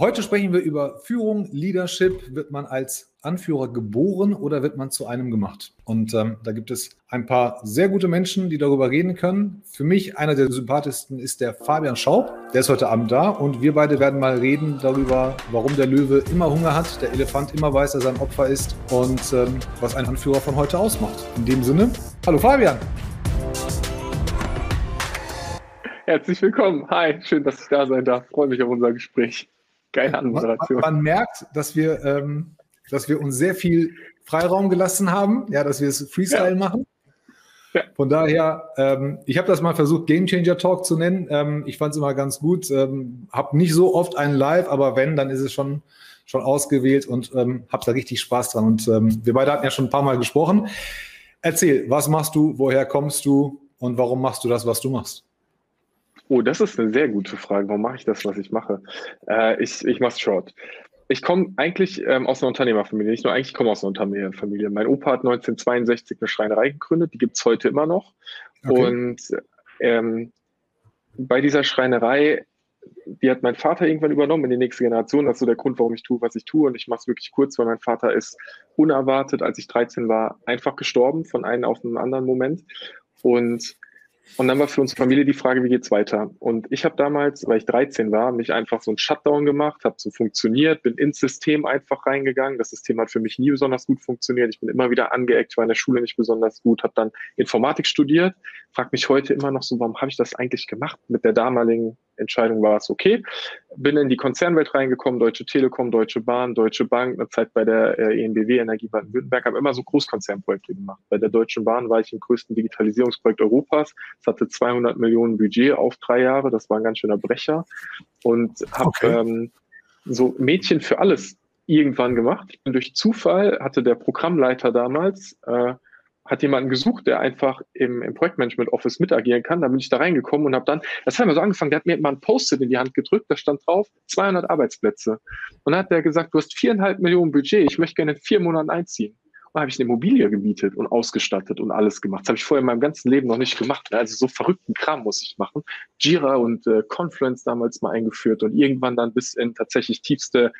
heute sprechen wir über Führung, Leadership. Wird man als Anführer geboren oder wird man zu einem gemacht? Und ähm, da gibt es ein paar sehr gute Menschen, die darüber reden können. Für mich einer der sympathischsten ist der Fabian Schaub. Der ist heute Abend da und wir beide werden mal reden darüber, warum der Löwe immer Hunger hat, der Elefant immer weiß, dass er ein Opfer ist und ähm, was ein Anführer von heute ausmacht. In dem Sinne, hallo Fabian. Herzlich willkommen. Hi, schön, dass ich da sein darf. Freue mich auf unser Gespräch. Geile Anmoderation. Man, man, merkt, dass wir, ähm, dass wir uns sehr viel Freiraum gelassen haben, ja, dass wir es Freestyle ja. machen. Ja. Von daher, ähm, ich habe das mal versucht, Game Changer Talk zu nennen. Ähm, ich fand es immer ganz gut. Ähm, habe nicht so oft einen Live, aber wenn, dann ist es schon, schon ausgewählt und ähm, habe da richtig Spaß dran. Und ähm, wir beide hatten ja schon ein paar Mal gesprochen. Erzähl, was machst du, woher kommst du und warum machst du das, was du machst? Oh, das ist eine sehr gute Frage. Warum mache ich das, was ich mache? Äh, ich ich mache es short. Ich komme eigentlich ähm, aus einer Unternehmerfamilie. Nicht nur eigentlich, ich komme aus einer Unternehmerfamilie. Mein Opa hat 1962 eine Schreinerei gegründet. Die gibt es heute immer noch. Okay. Und ähm, bei dieser Schreinerei, die hat mein Vater irgendwann übernommen in die nächste Generation. Das ist so der Grund, warum ich tue, was ich tue. Und ich mache es wirklich kurz, weil mein Vater ist unerwartet, als ich 13 war, einfach gestorben von einem auf einen anderen Moment. Und und dann war für unsere Familie die Frage, wie geht's weiter? Und ich habe damals, weil ich 13 war, mich einfach so ein Shutdown gemacht, habe so funktioniert, bin ins System einfach reingegangen. Das System hat für mich nie besonders gut funktioniert. Ich bin immer wieder angeeckt, war in der Schule nicht besonders gut, habe dann Informatik studiert, frage mich heute immer noch so, warum habe ich das eigentlich gemacht? Mit der damaligen Entscheidung war es okay. Bin in die Konzernwelt reingekommen, Deutsche Telekom, Deutsche Bahn, Deutsche Bank, eine Zeit bei der äh, ENBW, Energie Baden-Württemberg, habe immer so Großkonzernprojekte gemacht. Bei der Deutschen Bahn war ich im größten Digitalisierungsprojekt Europas. Es hatte 200 Millionen Budget auf drei Jahre, das war ein ganz schöner Brecher. Und habe okay. ähm, so Mädchen für alles irgendwann gemacht. Bin durch Zufall, hatte der Programmleiter damals, äh, hat jemanden gesucht, der einfach im, im Projektmanagement Office mitagieren kann. Da bin ich da reingekommen und habe dann, das hat mir so angefangen, der hat mir mal ein Post-it in die Hand gedrückt, da stand drauf 200 Arbeitsplätze. Und dann hat der gesagt, du hast viereinhalb Millionen Budget, ich möchte gerne in vier Monaten einziehen. Und dann habe ich eine Immobilie gemietet und ausgestattet und alles gemacht. Das habe ich vorher in meinem ganzen Leben noch nicht gemacht. Also so verrückten Kram muss ich machen. Jira und äh, Confluence damals mal eingeführt und irgendwann dann bis in tatsächlich tiefste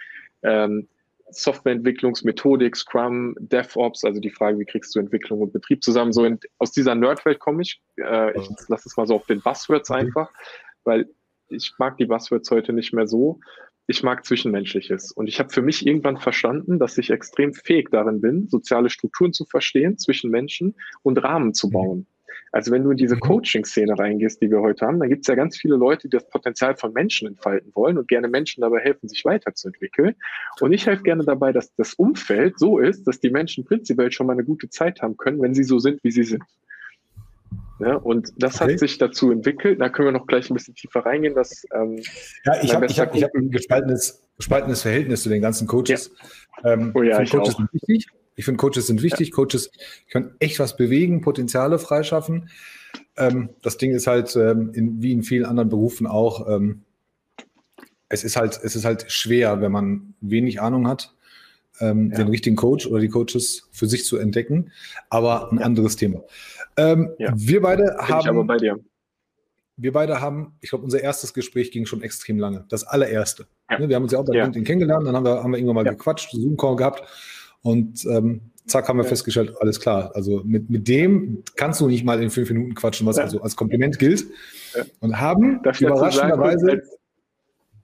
ähm, Softwareentwicklungsmethodik, Scrum, DevOps, also die Frage, wie kriegst du Entwicklung und Betrieb zusammen? So in, aus dieser Nerdwelt komme ich. Äh, ich lasse es mal so auf den Buzzwords einfach, weil ich mag die Buzzwords heute nicht mehr so. Ich mag Zwischenmenschliches. Und ich habe für mich irgendwann verstanden, dass ich extrem fähig darin bin, soziale Strukturen zu verstehen zwischen Menschen und Rahmen zu bauen. Also wenn du in diese mhm. Coaching-Szene reingehst, die wir heute haben, dann gibt es ja ganz viele Leute, die das Potenzial von Menschen entfalten wollen und gerne Menschen dabei helfen, sich weiterzuentwickeln. Und ich helfe gerne dabei, dass das Umfeld so ist, dass die Menschen prinzipiell schon mal eine gute Zeit haben können, wenn sie so sind, wie sie sind. Ja, und das okay. hat sich dazu entwickelt. Da können wir noch gleich ein bisschen tiefer reingehen. Dass, ähm, ja, ich habe hab, hab ein gespaltenes, gespaltenes Verhältnis zu den ganzen Coaches. Ja. Ähm, oh ja, ich Coaches auch. wichtig. Ich finde, Coaches sind wichtig. Ja. Coaches können echt was bewegen, Potenziale freischaffen. Ähm, das Ding ist halt, ähm, in, wie in vielen anderen Berufen auch, ähm, es, ist halt, es ist halt schwer, wenn man wenig Ahnung hat, ähm, ja. den richtigen Coach oder die Coaches für sich zu entdecken. Aber ein ja. anderes Thema. Ähm, wir beide Bin haben. Ich aber bei dir. Wir beide haben, ich glaube, unser erstes Gespräch ging schon extrem lange. Das allererste. Ne, wir haben uns ja auch bei LinkedIn kennengelernt, dann haben wir, haben wir irgendwann mal gequatscht, Zoom-Call gehabt. Und ähm, zack, haben wir ja. festgestellt, alles klar. Also mit, mit dem kannst du nicht mal in fünf Minuten quatschen, was ja. also als Kompliment gilt. Ja. Und haben überraschenderweise.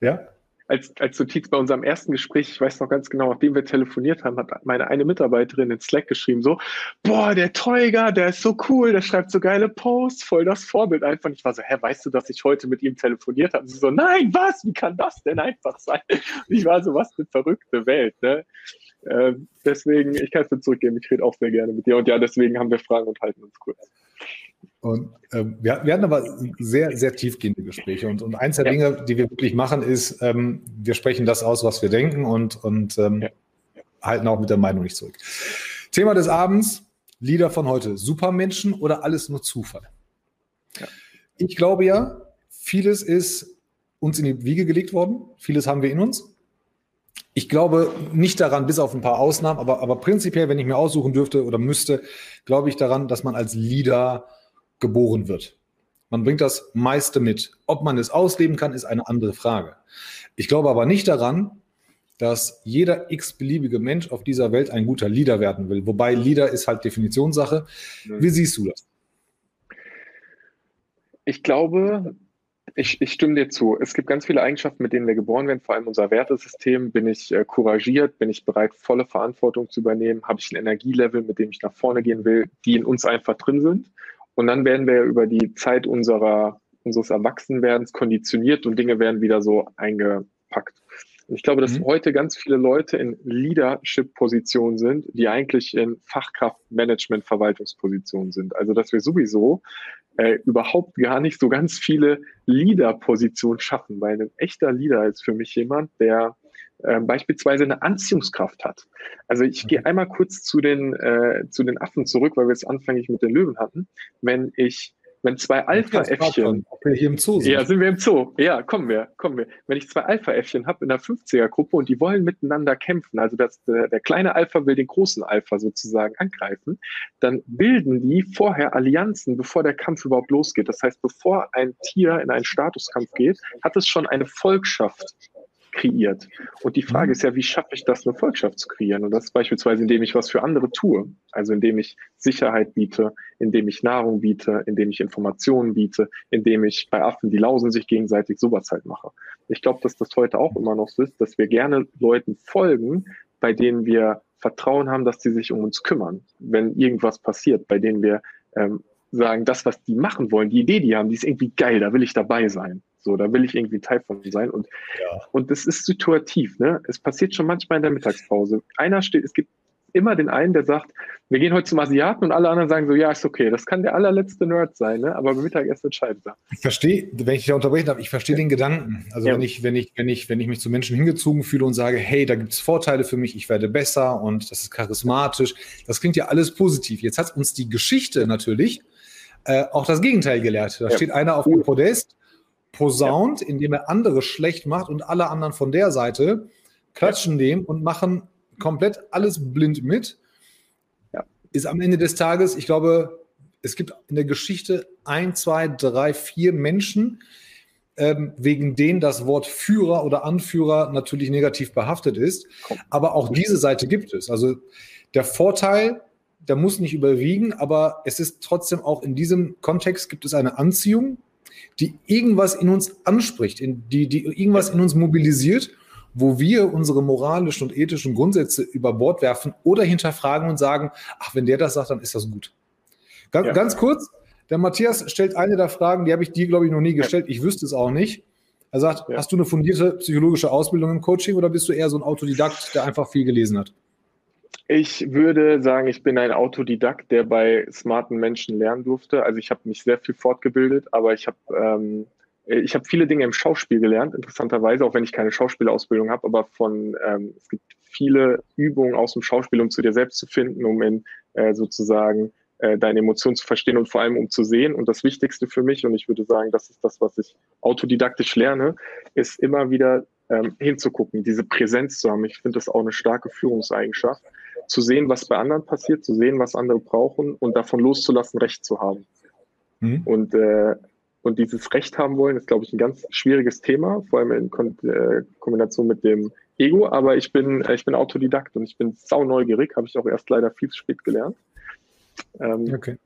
Ja? Als, als Notiz bei unserem ersten Gespräch, ich weiß noch ganz genau, nachdem wir telefoniert haben, hat meine eine Mitarbeiterin in Slack geschrieben, so, boah, der Teuger, der ist so cool, der schreibt so geile Posts, voll das Vorbild einfach. Ich war so, hä, weißt du, dass ich heute mit ihm telefoniert habe? Und sie so, nein, was, wie kann das denn einfach sein? Und ich war so, was für eine verrückte Welt, ne? Äh, deswegen, ich kann es dir zurückgeben, ich rede auch sehr gerne mit dir. Und ja, deswegen haben wir Fragen und halten uns kurz. Und ähm, wir, wir, hatten aber sehr, sehr tiefgehende Gespräche. Und, und eins der ja. Dinge, die wir wirklich machen, ist, ähm, wir sprechen das aus, was wir denken und, und ähm, ja. halten auch mit der Meinung nicht zurück. Thema des Abends, Lieder von heute. Supermenschen oder alles nur Zufall? Ja. Ich glaube ja, vieles ist uns in die Wiege gelegt worden. Vieles haben wir in uns. Ich glaube nicht daran, bis auf ein paar Ausnahmen, aber, aber prinzipiell, wenn ich mir aussuchen dürfte oder müsste, glaube ich daran, dass man als Leader geboren wird. Man bringt das meiste mit. Ob man es ausleben kann, ist eine andere Frage. Ich glaube aber nicht daran, dass jeder x-beliebige Mensch auf dieser Welt ein guter Leader werden will. Wobei Leader ist halt Definitionssache. Wie siehst du das? Ich glaube, ich, ich, stimme dir zu. Es gibt ganz viele Eigenschaften, mit denen wir geboren werden, vor allem unser Wertesystem. Bin ich äh, couragiert? Bin ich bereit, volle Verantwortung zu übernehmen? Habe ich ein Energielevel, mit dem ich nach vorne gehen will, die in uns einfach drin sind? Und dann werden wir über die Zeit unserer, unseres Erwachsenwerdens konditioniert und Dinge werden wieder so eingepackt. Und ich glaube, dass mhm. heute ganz viele Leute in Leadership-Positionen sind, die eigentlich in Fachkraft-Management-Verwaltungspositionen sind. Also, dass wir sowieso äh, überhaupt gar nicht so ganz viele Leader-Positionen schaffen, weil ein echter Leader ist für mich jemand, der äh, beispielsweise eine Anziehungskraft hat. Also ich gehe einmal kurz zu den, äh, zu den Affen zurück, weil wir es anfänglich mit den Löwen hatten. Wenn ich wenn zwei Alpha-Äffchen. Ja, sind wir im Zoo. Ja, kommen wir, kommen wir. Wenn ich zwei Alpha-Äffchen habe in der 50er-Gruppe und die wollen miteinander kämpfen, also das, der, der kleine Alpha will den großen Alpha sozusagen angreifen, dann bilden die vorher Allianzen, bevor der Kampf überhaupt losgeht. Das heißt, bevor ein Tier in einen Statuskampf geht, hat es schon eine Volkschaft kreiert. Und die Frage mhm. ist ja, wie schaffe ich das, eine Volkschaft zu kreieren? Und das beispielsweise, indem ich was für andere tue. Also indem ich Sicherheit biete, indem ich Nahrung biete, indem ich Informationen biete, indem ich bei Affen, die lausen sich gegenseitig, sowas halt mache. Ich glaube, dass das heute auch immer noch so ist, dass wir gerne Leuten folgen, bei denen wir Vertrauen haben, dass sie sich um uns kümmern, wenn irgendwas passiert, bei denen wir ähm, sagen, das, was die machen wollen, die Idee, die haben, die ist irgendwie geil, da will ich dabei sein. So, da will ich irgendwie Teil von sein. Und, ja. und das ist situativ, ne? Es passiert schon manchmal in der Mittagspause. Einer steht, es gibt immer den einen, der sagt, wir gehen heute zum Asiaten und alle anderen sagen so, ja, ist okay. Das kann der allerletzte Nerd sein, ne? aber beim Mittagessen entscheidet er. Ich verstehe, wenn ich da unterbrechen darf, ich verstehe ja. den Gedanken. Also ja. wenn ich, wenn ich, wenn ich, wenn ich mich zu Menschen hingezogen fühle und sage, hey, da gibt es Vorteile für mich, ich werde besser und das ist charismatisch, das klingt ja alles positiv. Jetzt hat uns die Geschichte natürlich äh, auch das Gegenteil gelehrt. Da ja. steht einer auf dem Podest posaunt, ja. indem er andere schlecht macht und alle anderen von der Seite klatschen ja. dem und machen komplett alles blind mit. Ja. Ist am Ende des Tages, ich glaube, es gibt in der Geschichte ein, zwei, drei, vier Menschen, ähm, wegen denen das Wort Führer oder Anführer natürlich negativ behaftet ist. Aber auch diese Seite gibt es. Also der Vorteil, der muss nicht überwiegen, aber es ist trotzdem auch in diesem Kontext gibt es eine Anziehung die irgendwas in uns anspricht, in, die, die irgendwas in uns mobilisiert, wo wir unsere moralischen und ethischen Grundsätze über Bord werfen oder hinterfragen und sagen, ach, wenn der das sagt, dann ist das gut. Ganz, ja. ganz kurz, der Matthias stellt eine der Fragen, die habe ich dir, glaube ich, noch nie gestellt. Ich wüsste es auch nicht. Er sagt, ja. hast du eine fundierte psychologische Ausbildung im Coaching oder bist du eher so ein Autodidakt, der einfach viel gelesen hat? Ich würde sagen, ich bin ein Autodidakt, der bei smarten Menschen lernen durfte. Also ich habe mich sehr viel fortgebildet, aber ich habe ähm, ich viele Dinge im Schauspiel gelernt, interessanterweise, auch wenn ich keine Schauspielausbildung habe, aber von ähm, es gibt viele Übungen aus dem Schauspiel, um zu dir selbst zu finden, um in äh, sozusagen äh, deine Emotionen zu verstehen und vor allem um zu sehen. Und das Wichtigste für mich, und ich würde sagen, das ist das, was ich autodidaktisch lerne, ist immer wieder ähm, hinzugucken, diese Präsenz zu haben. Ich finde das auch eine starke Führungseigenschaft zu sehen, was bei anderen passiert, zu sehen, was andere brauchen und davon loszulassen, Recht zu haben. Mhm. Und, äh, und dieses Recht haben wollen, ist, glaube ich, ein ganz schwieriges Thema, vor allem in Kon äh, Kombination mit dem Ego. Aber ich bin, äh, ich bin Autodidakt und ich bin sau neugierig, habe ich auch erst leider viel zu spät gelernt. Ähm, okay.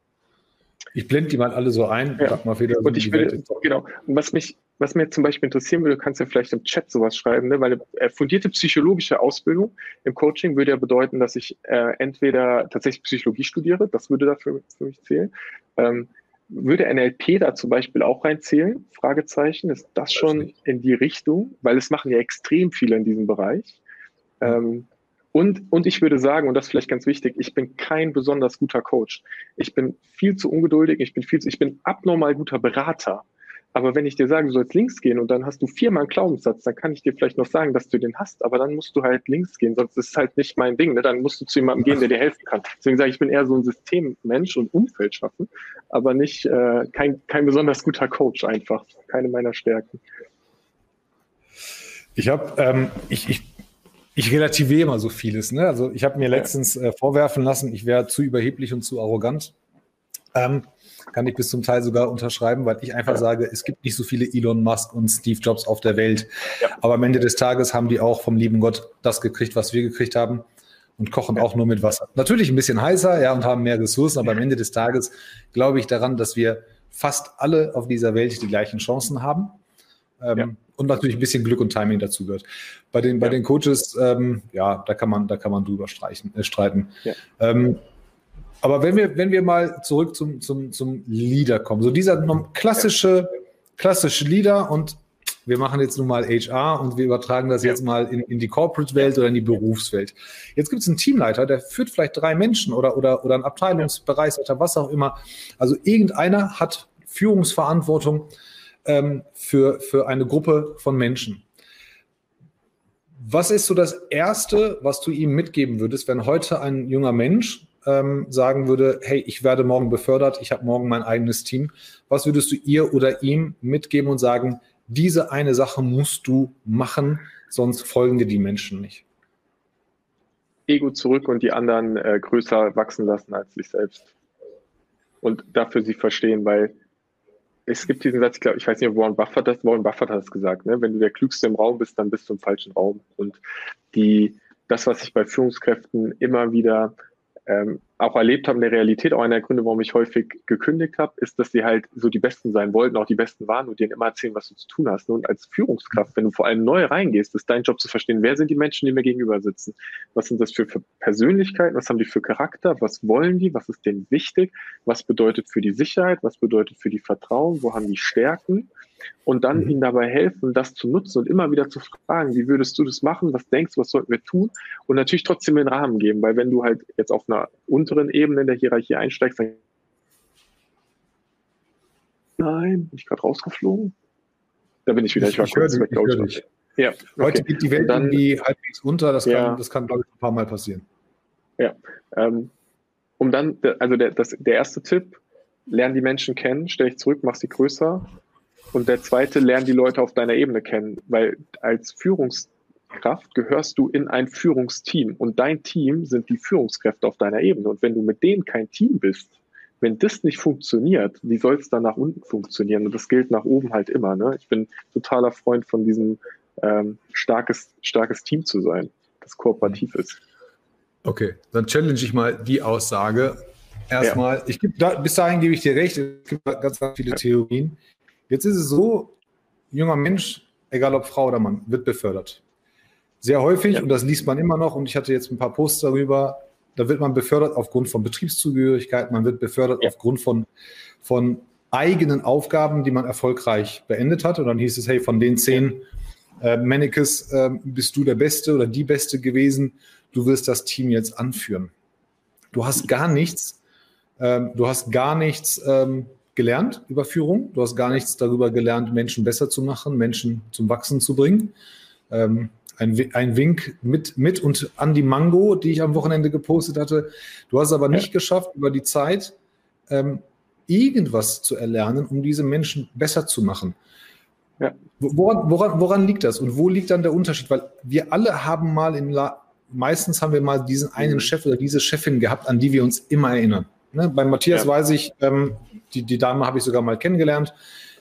Ich blende die mal alle so ein. Ja. Mal wieder, und ich will, genau. Und was mich, was mir zum Beispiel interessieren würde, du kannst ja vielleicht im Chat sowas schreiben, ne? weil eine äh, fundierte psychologische Ausbildung im Coaching würde ja bedeuten, dass ich äh, entweder tatsächlich Psychologie studiere, das würde dafür für mich zählen. Ähm, würde NLP da zum Beispiel auch reinzählen? Fragezeichen. Ist das schon in die Richtung? Weil es machen ja extrem viele in diesem Bereich. Ähm, und, und ich würde sagen, und das ist vielleicht ganz wichtig, ich bin kein besonders guter Coach. Ich bin viel zu ungeduldig, ich bin viel zu, ich bin abnormal guter Berater. Aber wenn ich dir sage, du sollst links gehen und dann hast du viermal einen Glaubenssatz, dann kann ich dir vielleicht noch sagen, dass du den hast, aber dann musst du halt links gehen, sonst ist es halt nicht mein Ding. Ne? Dann musst du zu jemandem gehen, der dir helfen kann. Deswegen sage ich, ich bin eher so ein Systemmensch und Umfeld schaffen, aber nicht äh, kein, kein besonders guter Coach einfach. Keine meiner Stärken. Ich habe, ähm, ich, ich ich relativiere immer so vieles. Ne? Also ich habe mir letztens äh, vorwerfen lassen, ich wäre zu überheblich und zu arrogant. Ähm, kann ich bis zum Teil sogar unterschreiben, weil ich einfach ja. sage, es gibt nicht so viele Elon Musk und Steve Jobs auf der Welt. Ja. Aber am Ende des Tages haben die auch vom lieben Gott das gekriegt, was wir gekriegt haben und kochen ja. auch nur mit Wasser. Natürlich ein bisschen heißer, ja, und haben mehr Ressourcen, aber am Ende des Tages glaube ich daran, dass wir fast alle auf dieser Welt die gleichen Chancen haben. Ähm, und natürlich ein bisschen Glück und Timing dazu gehört. Bei den, bei den Coaches, ähm, ja, da kann man, da kann man drüber streichen, äh, streiten. Ähm, aber wenn wir, wenn wir mal zurück zum, zum, zum Leader kommen, so dieser klassische, klassische Leader und wir machen jetzt nun mal HR und wir übertragen das jetzt mal in, in die Corporate-Welt oder in die Berufswelt. Jetzt gibt es einen Teamleiter, der führt vielleicht drei Menschen oder, oder, oder einen Abteilungsbereichsleiter, was auch immer. Also irgendeiner hat Führungsverantwortung ähm, für, für eine Gruppe von Menschen. Was ist so das Erste, was du ihm mitgeben würdest, wenn heute ein junger Mensch ähm, sagen würde, hey, ich werde morgen befördert, ich habe morgen mein eigenes Team, was würdest du ihr oder ihm mitgeben und sagen, diese eine Sache musst du machen, sonst folgen dir die Menschen nicht? Ego zurück und die anderen äh, größer wachsen lassen als sich selbst. Und dafür sie verstehen, weil es gibt diesen Satz, ich, glaube, ich weiß nicht, Warren Buffett, das, Warren Buffett hat es gesagt, ne? wenn du der Klügste im Raum bist, dann bist du im falschen Raum. Und die, das, was ich bei Führungskräften immer wieder ähm, auch erlebt habe in der Realität, auch einer der Gründe, warum ich häufig gekündigt habe, ist, dass sie halt so die Besten sein wollten, auch die Besten waren und denen immer erzählen, was du zu tun hast. Und als Führungskraft, wenn du vor allem neu reingehst, ist dein Job zu verstehen, wer sind die Menschen, die mir gegenüber sitzen? Was sind das für, für Persönlichkeiten? Was haben die für Charakter? Was wollen die? Was ist denen wichtig? Was bedeutet für die Sicherheit? Was bedeutet für die Vertrauen? Wo haben die Stärken? Und dann mhm. ihnen dabei helfen, das zu nutzen und immer wieder zu fragen, wie würdest du das machen, was denkst du, was sollten wir tun und natürlich trotzdem den Rahmen geben, weil wenn du halt jetzt auf einer unteren Ebene in der Hierarchie einsteigst, dann Nein, bin ich gerade rausgeflogen? Da bin ich wieder, ich, ich war ich kurz weg, glaube ich. Ja, okay. Heute geht die Welt dann, irgendwie halbwegs unter, das kann, ja. das kann glaube ich, ein paar Mal passieren. Ja, ähm, um dann, also der, das, der erste Tipp, lern die Menschen kennen, stell dich zurück, mach sie größer und der zweite, lern die Leute auf deiner Ebene kennen, weil als Führungskraft gehörst du in ein Führungsteam und dein Team sind die Führungskräfte auf deiner Ebene. Und wenn du mit denen kein Team bist, wenn das nicht funktioniert, wie soll es dann nach unten funktionieren? Und das gilt nach oben halt immer. Ne? Ich bin totaler Freund von diesem ähm, starkes, starkes Team zu sein, das kooperativ ist. Okay, dann challenge ich mal die Aussage. Erstmal, ja. ich gebe da, bis dahin gebe ich dir recht, es gibt ganz, ganz viele Theorien. Jetzt ist es so, junger Mensch, egal ob Frau oder Mann, wird befördert. Sehr häufig, ja. und das liest man immer noch, und ich hatte jetzt ein paar Posts darüber, da wird man befördert aufgrund von Betriebszugehörigkeit, man wird befördert ja. aufgrund von, von eigenen Aufgaben, die man erfolgreich beendet hat. Und dann hieß es, hey, von den zehn äh, Mannequins äh, bist du der Beste oder die Beste gewesen, du wirst das Team jetzt anführen. Du hast gar nichts, äh, du hast gar nichts ähm, gelernt über Führung. Du hast gar nichts darüber gelernt, Menschen besser zu machen, Menschen zum Wachsen zu bringen. Ähm, ein, ein, Wink mit, mit und an die Mango, die ich am Wochenende gepostet hatte. Du hast aber nicht geschafft, über die Zeit ähm, irgendwas zu erlernen, um diese Menschen besser zu machen. Ja. Woran, woran, woran, liegt das und wo liegt dann der Unterschied? Weil wir alle haben mal in La meistens haben wir mal diesen einen mhm. Chef oder diese Chefin gehabt, an die wir uns immer erinnern. Ne? Bei Matthias ja. weiß ich, ähm, die, die Dame habe ich sogar mal kennengelernt,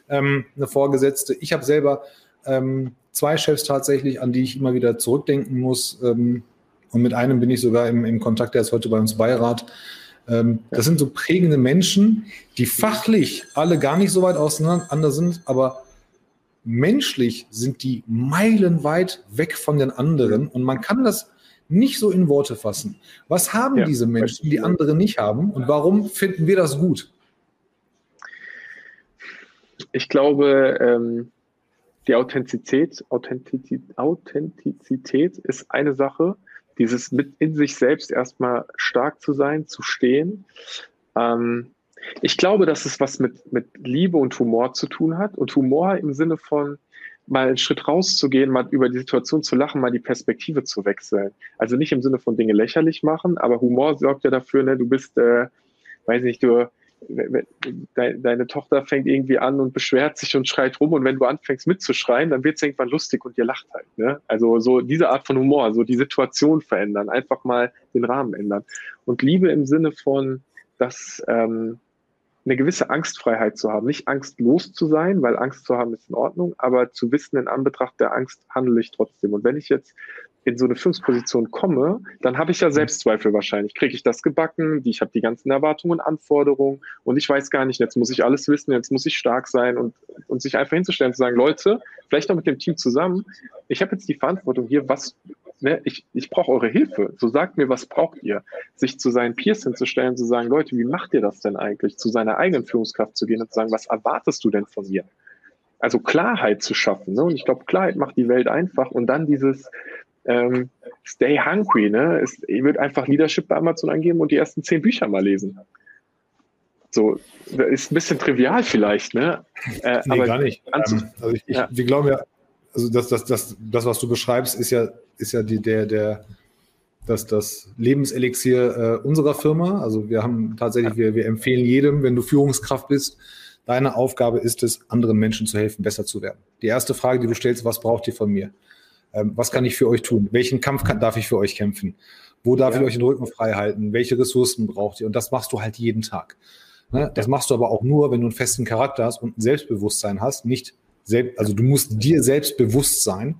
ähm, eine Vorgesetzte. Ich habe selber ähm, zwei Chefs tatsächlich, an die ich immer wieder zurückdenken muss. Ähm, und mit einem bin ich sogar im, im Kontakt, der ist heute bei uns Beirat. Ähm, das sind so prägende Menschen, die fachlich alle gar nicht so weit auseinander sind, aber menschlich sind die meilenweit weg von den anderen. Und man kann das nicht so in Worte fassen. Was haben ja, diese Menschen, die andere nicht haben und warum finden wir das gut? Ich glaube, ähm, die Authentizität, Authentizität, Authentizität ist eine Sache, dieses mit in sich selbst erstmal stark zu sein, zu stehen. Ähm, ich glaube, dass es was mit, mit Liebe und Humor zu tun hat und Humor im Sinne von, mal einen Schritt rauszugehen, mal über die Situation zu lachen, mal die Perspektive zu wechseln. Also nicht im Sinne von Dinge lächerlich machen, aber Humor sorgt ja dafür, ne, du bist, äh, weiß nicht, du, deine Tochter fängt irgendwie an und beschwert sich und schreit rum und wenn du anfängst mitzuschreien, dann wird es irgendwann lustig und ihr lacht halt. Ne? Also so diese Art von Humor, so die Situation verändern, einfach mal den Rahmen ändern. Und Liebe im Sinne von, dass ähm, eine gewisse Angstfreiheit zu haben. Nicht angstlos zu sein, weil Angst zu haben ist in Ordnung, aber zu wissen, in Anbetracht der Angst handle ich trotzdem. Und wenn ich jetzt in so eine Führungsposition komme, dann habe ich ja Selbstzweifel wahrscheinlich. Kriege ich das gebacken? Ich habe die ganzen Erwartungen und Anforderungen und ich weiß gar nicht, jetzt muss ich alles wissen, jetzt muss ich stark sein und, und sich einfach hinzustellen, zu sagen, Leute, vielleicht noch mit dem Team zusammen, ich habe jetzt die Verantwortung hier, was, ne, ich, ich brauche eure Hilfe. So sagt mir, was braucht ihr? Sich zu seinen Peers hinzustellen, zu sagen, Leute, wie macht ihr das denn eigentlich? Zu seiner eigenen Führungskraft zu gehen und zu sagen, was erwartest du denn von mir? Also Klarheit zu schaffen. Ne? Und ich glaube, Klarheit macht die Welt einfach und dann dieses, ähm, Stay Hungry. Ne? Es, ihr würdet einfach Leadership bei Amazon angeben und die ersten zehn Bücher mal lesen. So, das ist ein bisschen trivial vielleicht, ne? Äh, nee, aber gar nicht. Ähm, also ich, ich, ja. wir glauben ja, also das, das, das, das, was du beschreibst, ist ja, ist ja die, der, der, das, das Lebenselixier äh, unserer Firma. Also wir haben tatsächlich, wir, wir empfehlen jedem, wenn du Führungskraft bist, deine Aufgabe ist es, anderen Menschen zu helfen, besser zu werden. Die erste Frage, die du stellst, was braucht ihr von mir? Ähm, was kann ich für euch tun? Welchen Kampf kann, darf ich für euch kämpfen? Wo darf ja. ich euch den Rücken frei halten? Welche Ressourcen braucht ihr? Und das machst du halt jeden Tag. Ne? Das machst du aber auch nur, wenn du einen festen Charakter hast und ein Selbstbewusstsein hast. Nicht selbst, also du musst dir selbst bewusst sein.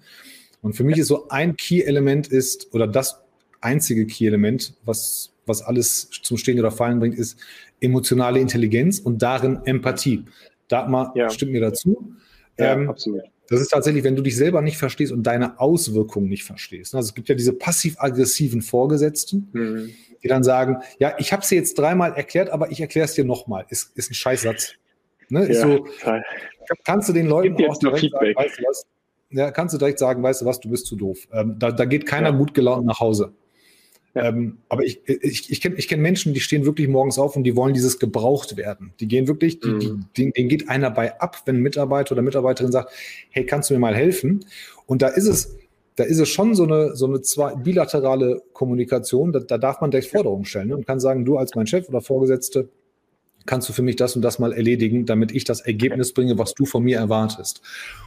Und für mich ist so ein Key-Element ist, oder das einzige Key-Element, was, was alles zum Stehen oder Fallen bringt, ist emotionale Intelligenz und darin Empathie. Dagmar ja. stimmt mir dazu. Ja, ähm, absolut. Das ist tatsächlich, wenn du dich selber nicht verstehst und deine Auswirkungen nicht verstehst. Also es gibt ja diese passiv-aggressiven Vorgesetzten, mhm. die dann sagen, ja, ich habe es dir jetzt dreimal erklärt, aber ich erkläre es dir nochmal. Ist, ist ein Scheißsatz. Ne? Ja, so, kannst du den Leuten auch direkt sagen, weißt du was? Ja, kannst du direkt sagen, weißt du was, du bist zu doof. Ähm, da, da geht keiner ja. gut gelaunt nach Hause. Ähm, aber ich, ich, ich kenne ich kenn Menschen, die stehen wirklich morgens auf und die wollen dieses gebraucht werden. Die gehen wirklich, die, mhm. die, denen geht einer bei ab, wenn ein Mitarbeiter oder Mitarbeiterin sagt, hey, kannst du mir mal helfen? Und da ist es, da ist es schon so eine, so eine zwei, bilaterale Kommunikation, da, da darf man direkt Forderungen stellen ne? und kann sagen, du als mein Chef oder Vorgesetzte, kannst du für mich das und das mal erledigen, damit ich das Ergebnis bringe, was du von mir erwartest.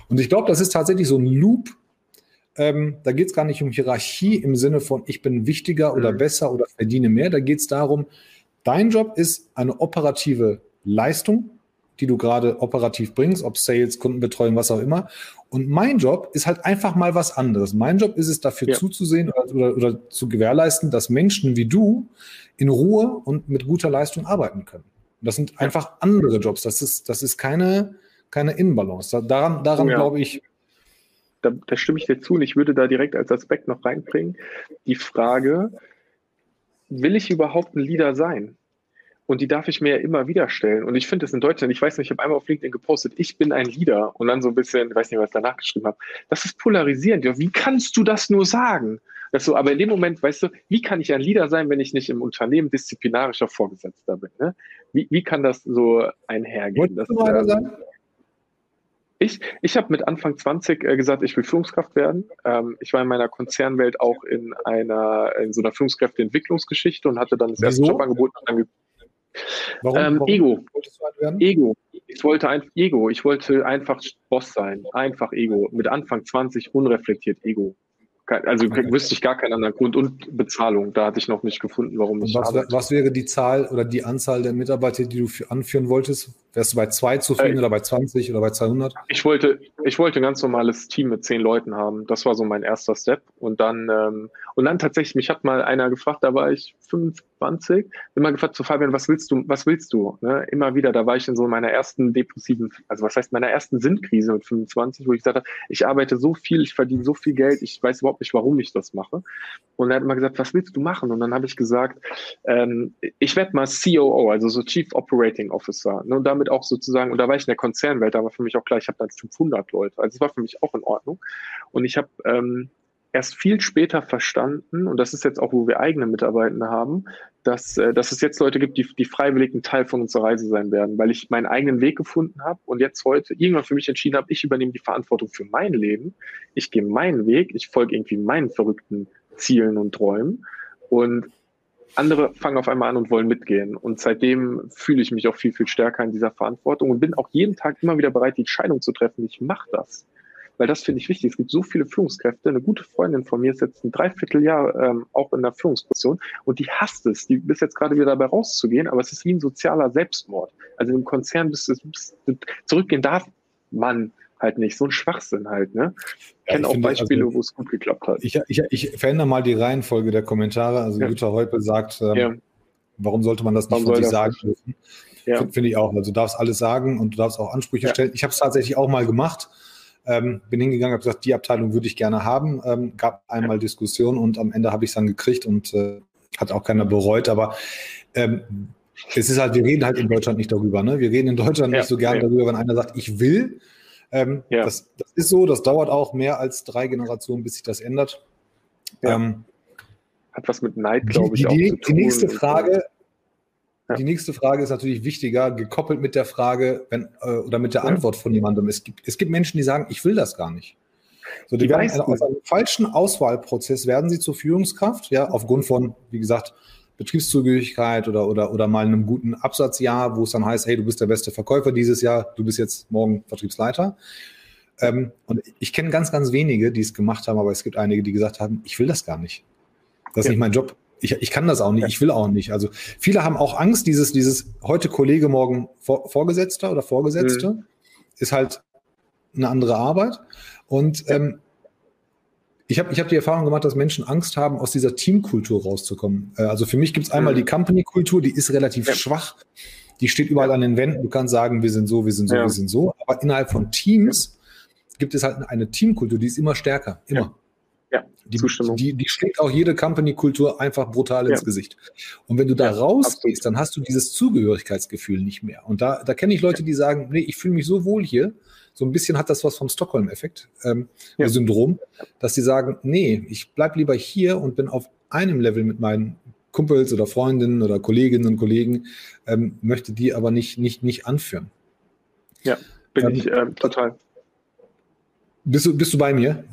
Und ich glaube, das ist tatsächlich so ein Loop, ähm, da geht es gar nicht um Hierarchie im Sinne von, ich bin wichtiger oder mhm. besser oder verdiene mehr. Da geht es darum, dein Job ist eine operative Leistung, die du gerade operativ bringst, ob Sales, Kundenbetreuung, was auch immer. Und mein Job ist halt einfach mal was anderes. Mein Job ist es, dafür ja. zuzusehen oder, oder, oder, zu gewährleisten, dass Menschen wie du in Ruhe und mit guter Leistung arbeiten können. Das sind einfach andere Jobs. Das ist, das ist keine, keine Inbalance. Daran, daran ja. glaube ich, da, da stimme ich dir zu und ich würde da direkt als Aspekt noch reinbringen, die Frage, will ich überhaupt ein Leader sein? Und die darf ich mir ja immer wieder stellen. Und ich finde es in Deutschland, ich weiß nicht, ich habe einmal auf LinkedIn gepostet, ich bin ein Leader und dann so ein bisschen, ich weiß nicht, was ich danach geschrieben habe. Das ist polarisierend. Ja, wie kannst du das nur sagen? Das so, aber in dem Moment, weißt du, wie kann ich ein Leader sein, wenn ich nicht im Unternehmen disziplinarischer Vorgesetzter bin? Ne? Wie, wie kann das so einhergehen? Das, ähm, ich, ich habe mit Anfang 20 äh, gesagt, ich will Führungskraft werden. Ähm, ich war in meiner Konzernwelt auch in einer in so einer Führungskräfteentwicklungsgeschichte und hatte dann das erste Jobangebot ange Warum, ähm, warum Ego. Halt Ego. Ich wollte ein Ego. Ich wollte einfach Boss sein. Einfach Ego. Mit Anfang 20 unreflektiert Ego. Also okay. wüsste ich gar keinen anderen Grund und Bezahlung. Da hatte ich noch nicht gefunden, warum ich. Was, was, wäre die Zahl oder die Anzahl der Mitarbeiter, die du anführen wolltest? Wärst du bei zwei zufrieden äh, oder bei 20 oder bei 200? Ich wollte, ich wollte ein ganz normales Team mit zehn Leuten haben. Das war so mein erster Step. Und dann, ähm, und dann tatsächlich, mich hat mal einer gefragt, da war ich 25, immer gefragt zu Fabian, was willst du, was willst du? Ne? Immer wieder, da war ich in so meiner ersten depressiven, also was heißt meiner ersten Sinnkrise mit 25, wo ich gesagt habe, ich arbeite so viel, ich verdiene so viel Geld, ich weiß überhaupt nicht, warum ich das mache. Und er hat immer gesagt, was willst du machen? Und dann habe ich gesagt, ähm, ich werde mal COO, also so Chief Operating Officer. Ne? Und damit auch sozusagen, und da war ich in der Konzernwelt, da war für mich auch klar, ich habe dann 500 Leute. Also es war für mich auch in Ordnung. Und ich habe ähm, erst viel später verstanden, und das ist jetzt auch, wo wir eigene Mitarbeitende haben, dass, äh, dass es jetzt Leute gibt, die, die freiwillig ein Teil von unserer Reise sein werden, weil ich meinen eigenen Weg gefunden habe und jetzt heute irgendwann für mich entschieden habe, ich übernehme die Verantwortung für mein Leben, ich gehe meinen Weg, ich folge irgendwie meinen verrückten Zielen und Träumen. Und andere fangen auf einmal an und wollen mitgehen. Und seitdem fühle ich mich auch viel, viel stärker in dieser Verantwortung und bin auch jeden Tag immer wieder bereit, die Entscheidung zu treffen, ich mache das weil das finde ich wichtig. Es gibt so viele Führungskräfte. Eine gute Freundin von mir ist jetzt ein Dreivierteljahr ähm, auch in der Führungsposition und die hasst es, die bis jetzt gerade wieder dabei rauszugehen, aber es ist wie ein sozialer Selbstmord. Also im Konzern bist du, bist du zurückgehen darf man halt nicht. So ein Schwachsinn halt, ne? Ich kenne auch Beispiele, also, wo es gut geklappt hat. Ich, ich, ich verändere mal die Reihenfolge der Kommentare. Also ja. Jutta Heupe sagt, ähm, ja. warum sollte man das nicht von sich sagen dürfen? Ja. Finde ich auch. Also du darfst alles sagen und du darfst auch Ansprüche stellen. Ich habe es tatsächlich auch mal gemacht. Ähm, bin hingegangen, habe gesagt, die Abteilung würde ich gerne haben. Ähm, gab einmal Diskussion und am Ende habe ich es dann gekriegt und äh, hat auch keiner bereut. Aber ähm, es ist halt, wir reden halt in Deutschland nicht darüber. Ne? Wir reden in Deutschland ja, nicht so gerne ja. darüber, wenn einer sagt, ich will. Ähm, ja. das, das, ist so, das dauert auch mehr als drei Generationen, bis sich das ändert. Ähm, Hat was mit Neid, glaube ich, die, auch die, zu tun. Die nächste Frage, die nächste Frage ist natürlich wichtiger, gekoppelt mit der Frage wenn, äh, oder mit der Antwort von jemandem. Es gibt, es gibt Menschen, die sagen, ich will das gar nicht. So, die, die werden aus einem falschen Auswahlprozess werden sie zur Führungskraft, ja, aufgrund von, wie gesagt, Betriebszugehörigkeit oder, oder, oder mal einem guten Absatzjahr, wo es dann heißt, hey, du bist der beste Verkäufer dieses Jahr, du bist jetzt morgen Vertriebsleiter. Ähm, und ich kenne ganz, ganz wenige, die es gemacht haben, aber es gibt einige, die gesagt haben, ich will das gar nicht. Das ist ja. nicht mein Job. Ich, ich kann das auch nicht, ich will auch nicht. Also viele haben auch Angst, dieses, dieses heute Kollege, morgen Vor Vorgesetzter oder Vorgesetzte, mhm. ist halt eine andere Arbeit. Und ähm, ich habe ich hab die Erfahrung gemacht, dass Menschen Angst haben, aus dieser Teamkultur rauszukommen. Äh, also für mich gibt es einmal mhm. die Company-Kultur, die ist relativ ja. schwach. Die steht überall an den Wänden. Du kannst sagen, wir sind so, wir sind so, ja. wir sind so. Aber innerhalb von Teams gibt es halt eine Teamkultur, die ist immer stärker. Immer. Ja, ja die, Zustimmung. Die, die schlägt auch jede Company-Kultur einfach brutal ins Gesicht. Und wenn du da rausgehst, dann hast du dieses Zugehörigkeitsgefühl nicht mehr. Und da, da kenne ich Leute, die sagen, nee, ich fühle mich so wohl hier, so ein bisschen hat das was vom Stockholm-Effekt, ähm, ja. Syndrom, dass sie sagen, nee, ich bleib lieber hier und bin auf einem Level mit meinen Kumpels oder Freundinnen oder Kolleginnen und Kollegen, ähm, möchte die aber nicht, nicht, nicht anführen. Ja, bin ähm, ich äh, total. Bist du, bist du bei mir?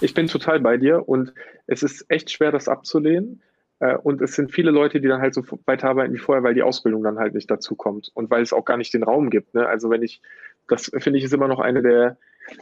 Ich bin total bei dir und es ist echt schwer, das abzulehnen. Äh, und es sind viele Leute, die dann halt so weiterarbeiten wie vorher, weil die Ausbildung dann halt nicht dazu kommt und weil es auch gar nicht den Raum gibt. Ne? Also wenn ich das finde ich ist immer noch eine der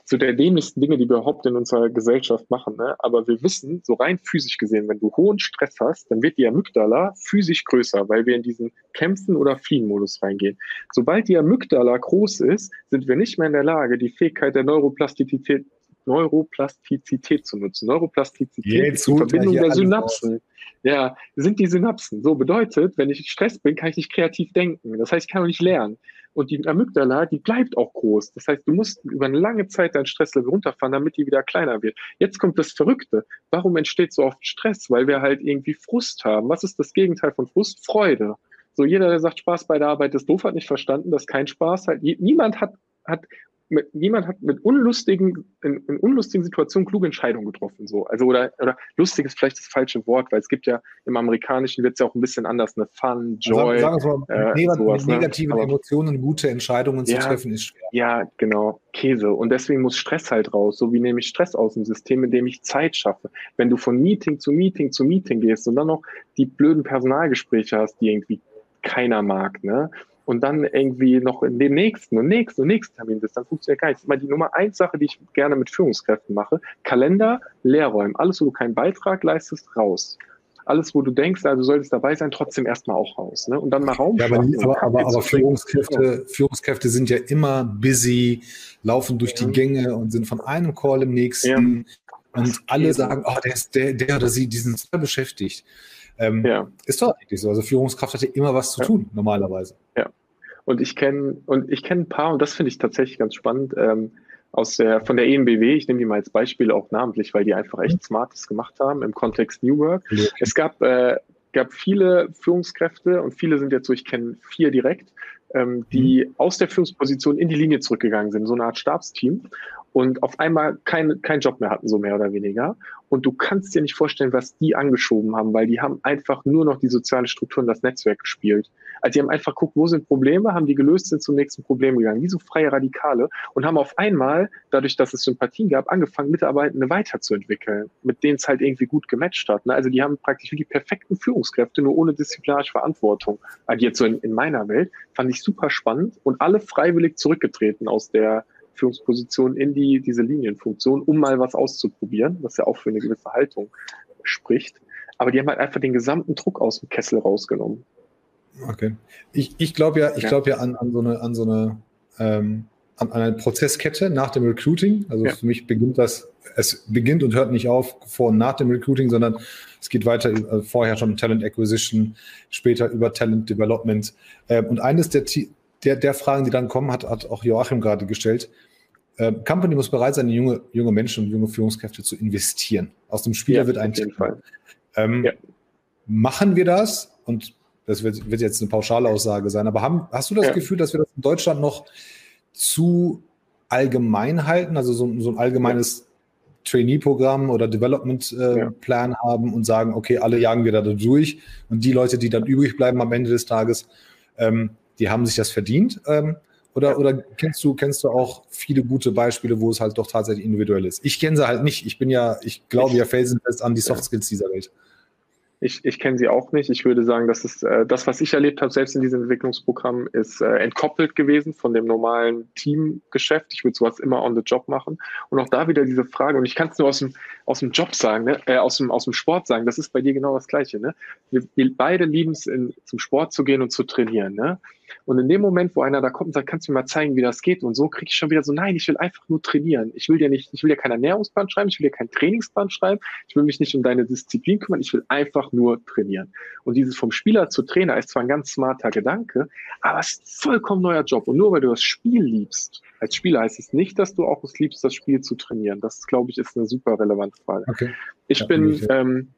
so der dämlichsten Dinge, die wir überhaupt in unserer Gesellschaft machen. Ne? Aber wir wissen, so rein physisch gesehen, wenn du hohen Stress hast, dann wird die Amygdala physisch größer, weil wir in diesen Kämpfen- oder Fliehen-Modus reingehen. Sobald die Amygdala groß ist, sind wir nicht mehr in der Lage, die Fähigkeit der Neuroplastizität, Neuroplastizität zu nutzen. Neuroplastizität ist die Verbindung der Synapsen. Ja, sind die Synapsen. So bedeutet, wenn ich gestresst bin, kann ich nicht kreativ denken. Das heißt, ich kann auch nicht lernen. Und die Amygdala, die bleibt auch groß. Das heißt, du musst über eine lange Zeit dein Stresslevel runterfahren, damit die wieder kleiner wird. Jetzt kommt das Verrückte. Warum entsteht so oft Stress? Weil wir halt irgendwie Frust haben. Was ist das Gegenteil von Frust? Freude. So jeder, der sagt, Spaß bei der Arbeit ist doof, hat nicht verstanden, dass kein Spaß halt. Niemand hat, hat mit, jemand hat mit unlustigen, in, in, unlustigen Situationen kluge Entscheidungen getroffen, so. Also, oder, oder lustig ist vielleicht das falsche Wort, weil es gibt ja im Amerikanischen wird es ja auch ein bisschen anders, eine Fun, Joy. Sagen, sagen wir mal, äh, sowas, ne? negative ne? Emotionen, gute Entscheidungen zu treffen, ist schwer. Ja, genau. Käse. Und deswegen muss Stress halt raus. So wie nehme ich Stress aus dem System, indem ich Zeit schaffe. Wenn du von Meeting zu Meeting zu Meeting gehst und dann noch die blöden Personalgespräche hast, die irgendwie keiner mag, ne? Und dann irgendwie noch in den nächsten und nächsten und nächsten Termin bist, dann funktioniert gar nichts. Immer die Nummer eins Sache, die ich gerne mit Führungskräften mache, Kalender, Leerräumen. Alles, wo du keinen Beitrag leistest, raus. Alles, wo du denkst, also solltest dabei sein, trotzdem erstmal auch raus. Ne? Und dann mal Raum ja, aber, aber, aber, aber Führungskräfte, Führungskräfte sind ja immer busy, laufen durch ja. die Gänge und sind von einem Call im nächsten. Ja. Und alle sagen, oh, der, ist, der, der oder sie, die sind sehr beschäftigt. Ähm, ja. Ist doch eigentlich so. Also Führungskraft hat ja immer was zu ja. tun, normalerweise. Ja. Und ich kenne und ich kenne ein paar, und das finde ich tatsächlich ganz spannend, ähm, aus der, von der EMBW, ich nehme die mal als Beispiel auch namentlich, weil die einfach echt mhm. Smartes gemacht haben im Kontext New Work. Okay. Es gab, äh, gab viele Führungskräfte und viele sind jetzt so, ich kenne vier direkt, ähm, die mhm. aus der Führungsposition in die Linie zurückgegangen sind, so eine Art Stabsteam und auf einmal keinen kein Job mehr hatten, so mehr oder weniger. Und du kannst dir nicht vorstellen, was die angeschoben haben, weil die haben einfach nur noch die soziale Struktur und das Netzwerk gespielt. Also die haben einfach geguckt, wo sind Probleme, haben die gelöst, sind zum nächsten Problem gegangen, wie so freie Radikale und haben auf einmal, dadurch, dass es Sympathien gab, angefangen, Mitarbeitende weiterzuentwickeln, mit denen es halt irgendwie gut gematcht hat. Ne? Also die haben praktisch wie die perfekten Führungskräfte, nur ohne disziplinarische Verantwortung agiert. So in, in meiner Welt fand ich super spannend und alle freiwillig zurückgetreten aus der Führungsposition in die, diese Linienfunktion, um mal was auszuprobieren, was ja auch für eine gewisse Haltung spricht. Aber die haben halt einfach den gesamten Druck aus dem Kessel rausgenommen. Okay. Ich, ich glaube ja, ich ja. glaube ja an, an so eine, an so eine, ähm, an eine Prozesskette nach dem Recruiting. Also ja. für mich beginnt das, es beginnt und hört nicht auf vor und nach dem Recruiting, sondern es geht weiter äh, vorher schon Talent Acquisition, später über Talent Development. Ähm, und eines der, der, der Fragen, die dann kommen, hat, hat auch Joachim gerade gestellt. Ähm, Company muss bereit sein, in junge, junge Menschen und junge Führungskräfte zu investieren. Aus dem Spieler ja, wird ein Team. Ähm, ja. Machen wir das? Und das wird, wird jetzt eine pauschale Aussage sein, aber haben, hast du das ja. Gefühl, dass wir das in Deutschland noch zu allgemein halten, also so, so ein allgemeines Trainee-Programm oder Development-Plan äh, ja. haben und sagen, okay, alle jagen wir da durch und die Leute, die dann übrig bleiben am Ende des Tages, ähm, die haben sich das verdient? Ähm, oder, oder kennst du, kennst du auch viele gute Beispiele, wo es halt doch tatsächlich individuell ist? Ich kenne sie halt nicht. Ich bin ja, ich glaube ich, ja felsenfest an die Soft Skills dieser Welt. Ich, ich kenne sie auch nicht. Ich würde sagen, dass es äh, das, was ich erlebt habe, selbst in diesem Entwicklungsprogramm, ist äh, entkoppelt gewesen von dem normalen Teamgeschäft. Ich würde sowas immer on the job machen. Und auch da wieder diese Frage, und ich kann es nur aus dem, aus dem Job sagen, ne? äh, aus, dem, aus dem Sport sagen, das ist bei dir genau das Gleiche. Ne? Wir, wir beide lieben es, zum Sport zu gehen und zu trainieren. Ne? Und in dem Moment, wo einer da kommt und sagt, kannst du mir mal zeigen, wie das geht? Und so kriege ich schon wieder so, nein, ich will einfach nur trainieren. Ich will dir nicht, ich will dir keinen Ernährungsplan schreiben, ich will dir keinen Trainingsplan schreiben, ich will mich nicht um deine Disziplin kümmern, ich will einfach nur trainieren. Und dieses vom Spieler zu Trainer ist zwar ein ganz smarter Gedanke, aber es ist ein vollkommen neuer Job. Und nur weil du das Spiel liebst, als Spieler heißt es nicht, dass du auch es liebst, das Spiel zu trainieren. Das, glaube ich, ist eine super relevante Frage. Okay. Ich ja, bin, ähm,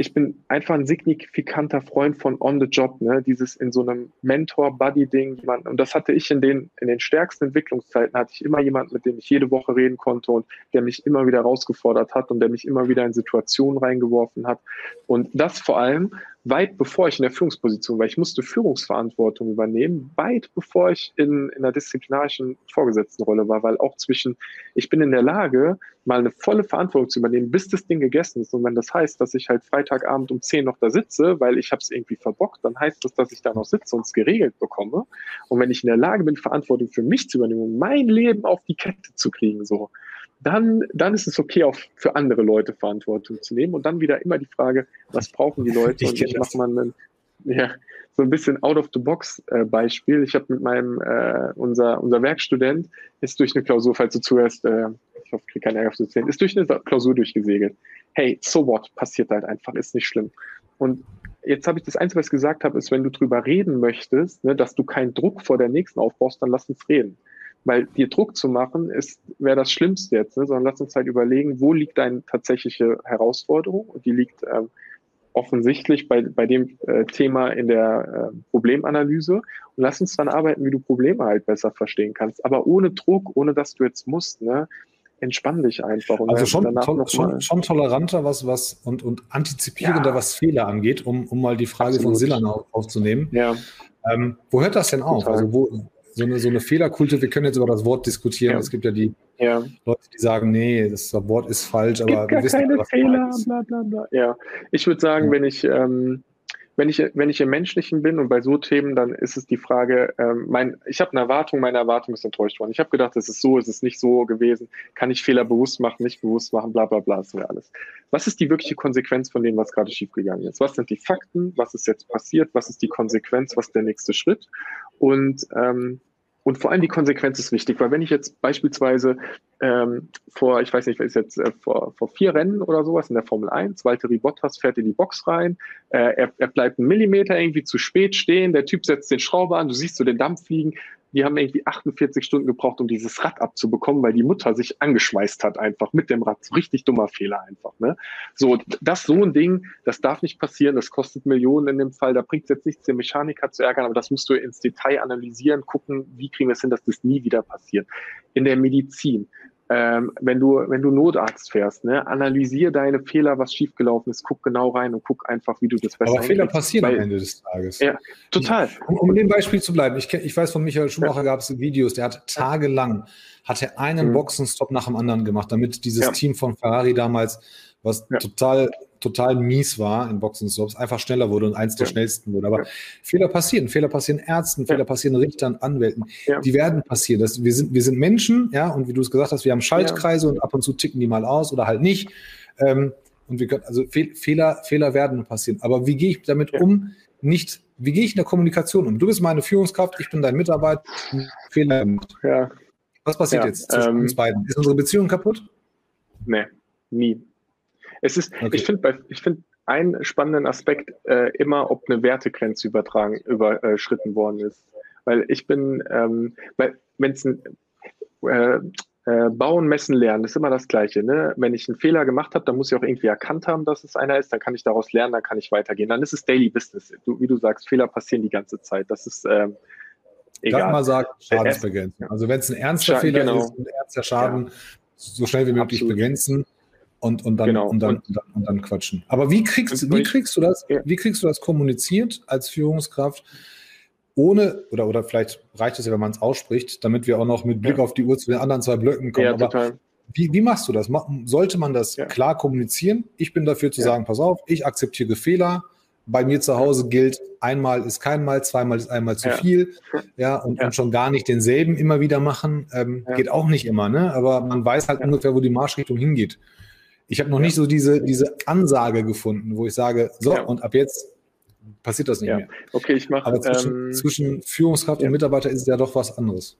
ich bin einfach ein signifikanter Freund von on the job, ne? Dieses in so einem Mentor-Buddy-Ding. Und das hatte ich in den, in den stärksten Entwicklungszeiten, hatte ich immer jemanden, mit dem ich jede Woche reden konnte und der mich immer wieder rausgefordert hat und der mich immer wieder in Situationen reingeworfen hat. Und das vor allem, weit bevor ich in der Führungsposition war. Ich musste Führungsverantwortung übernehmen, weit bevor ich in, in einer disziplinarischen Vorgesetztenrolle war, weil auch zwischen, ich bin in der Lage, mal eine volle Verantwortung zu übernehmen, bis das Ding gegessen ist. Und wenn das heißt, dass ich halt Freitagabend um 10 noch da sitze, weil ich habe es irgendwie verbockt, dann heißt das, dass ich da noch sitze und es geregelt bekomme. Und wenn ich in der Lage bin, Verantwortung für mich zu übernehmen, um mein Leben auf die Kette zu kriegen, so, dann, dann ist es okay, auch für andere Leute Verantwortung zu nehmen. Und dann wieder immer die Frage, was brauchen die Leute? Ich und ich mache mal einen, ja, so ein bisschen out-of-the-box-Beispiel. Äh, ich habe mit meinem, äh, unser, unser Werkstudent ist durch eine Klausur, falls du zuhörst, äh, ich hoffe, ich kriege keine Ärger zu sehen, ist durch eine Klausur durchgesegelt. Hey, so what? Passiert halt einfach, ist nicht schlimm. Und jetzt habe ich das Einzige, was ich gesagt habe, ist, wenn du drüber reden möchtest, ne, dass du keinen Druck vor der nächsten aufbaust, dann lass uns reden. Weil dir Druck zu machen, ist, wäre das Schlimmste jetzt, ne? sondern lass uns halt überlegen, wo liegt deine tatsächliche Herausforderung? Und die liegt ähm, offensichtlich bei, bei dem äh, Thema in der äh, Problemanalyse. Und lass uns dann arbeiten, wie du Probleme halt besser verstehen kannst. Aber ohne Druck, ohne dass du jetzt musst, ne? entspann dich einfach. also schon, to schon, schon, toleranter was, was und, und antizipierender, ja. was Fehler angeht, um, um mal die Frage Absolut. von Silan aufzunehmen. Ja. Ähm, wo hört das denn auf? Total. Also wo, so eine, so eine Fehlerkultur, wir können jetzt über das Wort diskutieren. Ja. Es gibt ja die ja. Leute, die sagen, nee, das Wort ist falsch, aber wir wissen keine was Fehler, bla, bla, bla. Ja, ich würde sagen, ja. wenn ich ähm, wenn ich, wenn ich im Menschlichen bin und bei so Themen, dann ist es die Frage, ähm, mein, ich habe eine Erwartung, meine Erwartung ist enttäuscht worden. Ich habe gedacht, es ist so, es ist nicht so gewesen, kann ich Fehler bewusst machen, nicht bewusst machen, bla bla bla, das wäre alles. Was ist die wirkliche Konsequenz von dem, was gerade schiefgegangen ist? Was sind die Fakten? Was ist jetzt passiert? Was ist die Konsequenz? Was ist der nächste Schritt? Und ähm, und vor allem die Konsequenz ist wichtig, weil wenn ich jetzt beispielsweise ähm, vor, ich weiß nicht, was ist jetzt, äh, vor, vor vier Rennen oder sowas in der Formel 1, Walter Bottas fährt in die Box rein, äh, er, er bleibt einen Millimeter irgendwie zu spät stehen, der Typ setzt den Schrauber an, du siehst so den Dampf fliegen, die haben irgendwie 48 Stunden gebraucht, um dieses Rad abzubekommen, weil die Mutter sich angeschmeißt hat einfach mit dem Rad. Richtig dummer Fehler einfach. Ne? So, das so ein Ding, das darf nicht passieren, das kostet Millionen in dem Fall. Da bringt es jetzt nichts, den Mechaniker zu ärgern, aber das musst du ins Detail analysieren, gucken, wie kriegen wir es hin, dass das nie wieder passiert. In der Medizin ähm, wenn du, wenn du Notarzt fährst, ne, analysier deine Fehler, was schiefgelaufen ist, guck genau rein und guck einfach, wie du das besser Aber Fehler passieren Weil, am Ende des Tages. Ja, total. Um, um in dem Beispiel zu bleiben, ich, ich weiß von Michael Schumacher ja. gab es Videos, der hat tagelang hat er einen mhm. Boxenstopp nach dem anderen gemacht, damit dieses ja. Team von Ferrari damals was ja. total, total mies war in Boxenstops, einfach schneller wurde und eins der schnellsten wurde. Aber Fehler passieren, Fehler passieren Ärzten, Fehler passieren Richtern, Anwälten. Die werden passieren. Das, wir, sind, wir sind Menschen, ja, und wie du es gesagt hast, wir haben Schaltkreise und ab und zu ticken die mal aus oder halt nicht. Ähm, und wir können, also Fe Fehler, Fehler werden passieren. Aber wie gehe ich damit um? Nicht, wie gehe ich in der Kommunikation um? Du bist meine Führungskraft, ich bin dein Mitarbeiter, Fehler gemacht. Ja. Was passiert ja, jetzt zwischen ähm, uns beiden? Ist unsere Beziehung kaputt? Nee, nie. Es ist, okay. ich finde, ich finde einen spannenden Aspekt äh, immer, ob eine Wertegrenze übertragen, überschritten worden ist. Weil ich bin, ähm, weil wenn es ein äh, äh, Bauen, Messen, Lernen, ist immer das Gleiche. Ne? Wenn ich einen Fehler gemacht habe, dann muss ich auch irgendwie erkannt haben, dass es einer ist, dann kann ich daraus lernen, dann kann ich weitergehen. Dann ist es Daily Business. Du, wie du sagst, Fehler passieren die ganze Zeit. Das ist ähm, egal. Kann man sagen, Schadensbegrenzung. Also wenn es ein ernster Scha Fehler genau. ist, ein ernster Schaden, ja. so schnell wie möglich Absolut. begrenzen und, und, dann, genau. und, dann, und, dann, und dann quatschen. Aber wie kriegst, wie kriegst du das, wie kriegst du das kommuniziert als Führungskraft? ohne, oder, oder vielleicht reicht es ja, wenn man es ausspricht, damit wir auch noch mit Blick ja. auf die Uhr zu den anderen zwei Blöcken kommen. Ja, Aber total. Wie, wie machst du das? Sollte man das ja. klar kommunizieren? Ich bin dafür zu sagen, pass auf, ich akzeptiere Fehler. Bei mir zu Hause gilt, einmal ist kein Mal, zweimal ist einmal zu viel. Ja, und, und schon gar nicht denselben immer wieder machen. Ähm, geht auch nicht immer, ne? Aber man weiß halt ungefähr, wo die Marschrichtung hingeht. Ich habe noch nicht so diese, diese Ansage gefunden, wo ich sage, so, und ab jetzt passiert das nicht ja. mehr. Okay, ich mache. Aber zwischen, ähm, zwischen Führungskraft ja. und Mitarbeiter ist ja doch was anderes.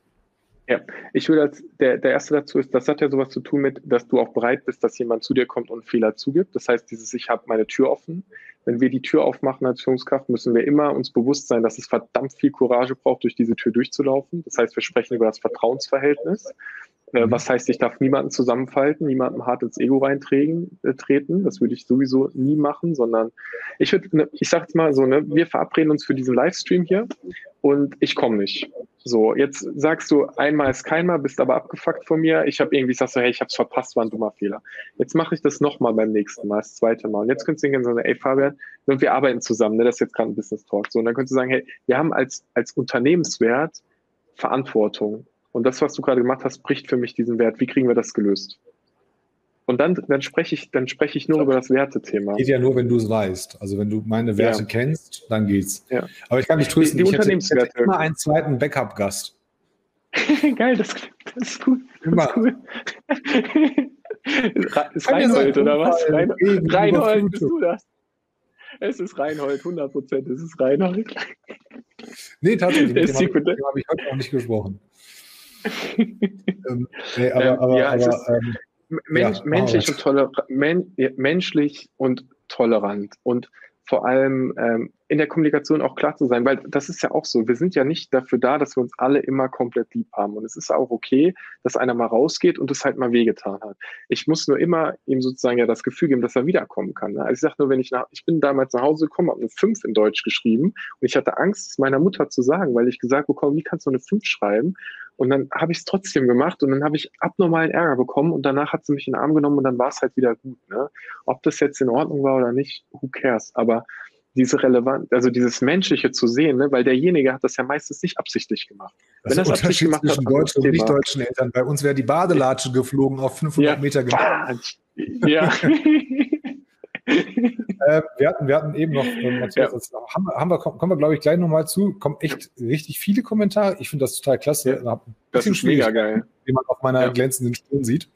Ja, ich würde als der, der erste dazu ist, das hat ja sowas zu tun mit, dass du auch bereit bist, dass jemand zu dir kommt und Fehler zugibt. Das heißt, dieses Ich habe meine Tür offen. Wenn wir die Tür aufmachen als Führungskraft, müssen wir immer uns bewusst sein, dass es verdammt viel Courage braucht, durch diese Tür durchzulaufen. Das heißt, wir sprechen über das Vertrauensverhältnis. Äh, mhm. was heißt, ich darf niemanden zusammenfalten, niemandem hart ins Ego reintreten. Äh, treten. Das würde ich sowieso nie machen, sondern ich würde, ne, ich sag's mal so, ne, wir verabreden uns für diesen Livestream hier und ich komme nicht. So, jetzt sagst du, einmal ist keinmal, bist aber abgefuckt von mir. Ich habe irgendwie, sagst so, hey, ich hab's verpasst, war ein dummer Fehler. Jetzt mache ich das nochmal beim nächsten Mal, das zweite Mal. Und jetzt könntest du sagen, ey Fabian, und wir arbeiten zusammen, ne, das ist jetzt gerade ein Business Talk. So, und dann könntest du sagen, hey, wir haben als, als Unternehmenswert Verantwortung. Und das, was du gerade gemacht hast, bricht für mich diesen Wert. Wie kriegen wir das gelöst? Und dann, dann spreche ich, dann spreche ich nur über das Wertethema. Geht ja nur, wenn du es weißt. Also wenn du meine Werte ja. kennst, dann geht's. Ja. Aber ich kann dich trösten, die, die ich. Hätte, ich hätte immer einen zweiten Backup-Gast. Geil, das, das ist cool. Das ist cool. ist Reinhold, oder was? Rein, Reinhold, bist du das? Es ist Reinhold, 100 Prozent, es ist Reinhold. Nee, tatsächlich, mit dem habe ich, hab ich heute noch nicht gesprochen. Ähm, nee, aber, ähm, aber, ja, aber ähm, mensch, ja, menschlich, und toler men menschlich und tolerant. Und vor allem ähm, in der Kommunikation auch klar zu sein, weil das ist ja auch so. Wir sind ja nicht dafür da, dass wir uns alle immer komplett lieb haben. Und es ist auch okay, dass einer mal rausgeht und es halt mal wehgetan hat. Ich muss nur immer ihm sozusagen ja das Gefühl geben, dass er wiederkommen kann. Ne? Also ich sage nur, wenn ich nach, ich bin damals nach Hause gekommen, habe eine 5 in Deutsch geschrieben und ich hatte Angst, es meiner Mutter zu sagen, weil ich gesagt bekomme, wie kannst du eine 5 schreiben? Und dann habe ich es trotzdem gemacht und dann habe ich abnormalen Ärger bekommen und danach hat sie mich in den Arm genommen und dann war es halt wieder gut. Ne? Ob das jetzt in Ordnung war oder nicht, who cares? Aber diese relevant, also dieses Menschliche zu sehen, ne? weil derjenige hat das ja meistens nicht absichtlich gemacht. Das Wenn das absichtlich gemacht zwischen hat, deutschen und nicht deutschen Eltern. Bei uns wäre die Badelatsche geflogen auf 500 ja. Meter. Gemacht. Ja. äh, wir, hatten, wir hatten eben noch, äh, Matthias, ja. haben, haben wir, kommen wir, glaube ich, gleich nochmal zu. Kommen echt richtig viele Kommentare. Ich finde das total klasse. Ja. Das ist mega geil. Wie man auf meiner ja. glänzenden Stirn sieht.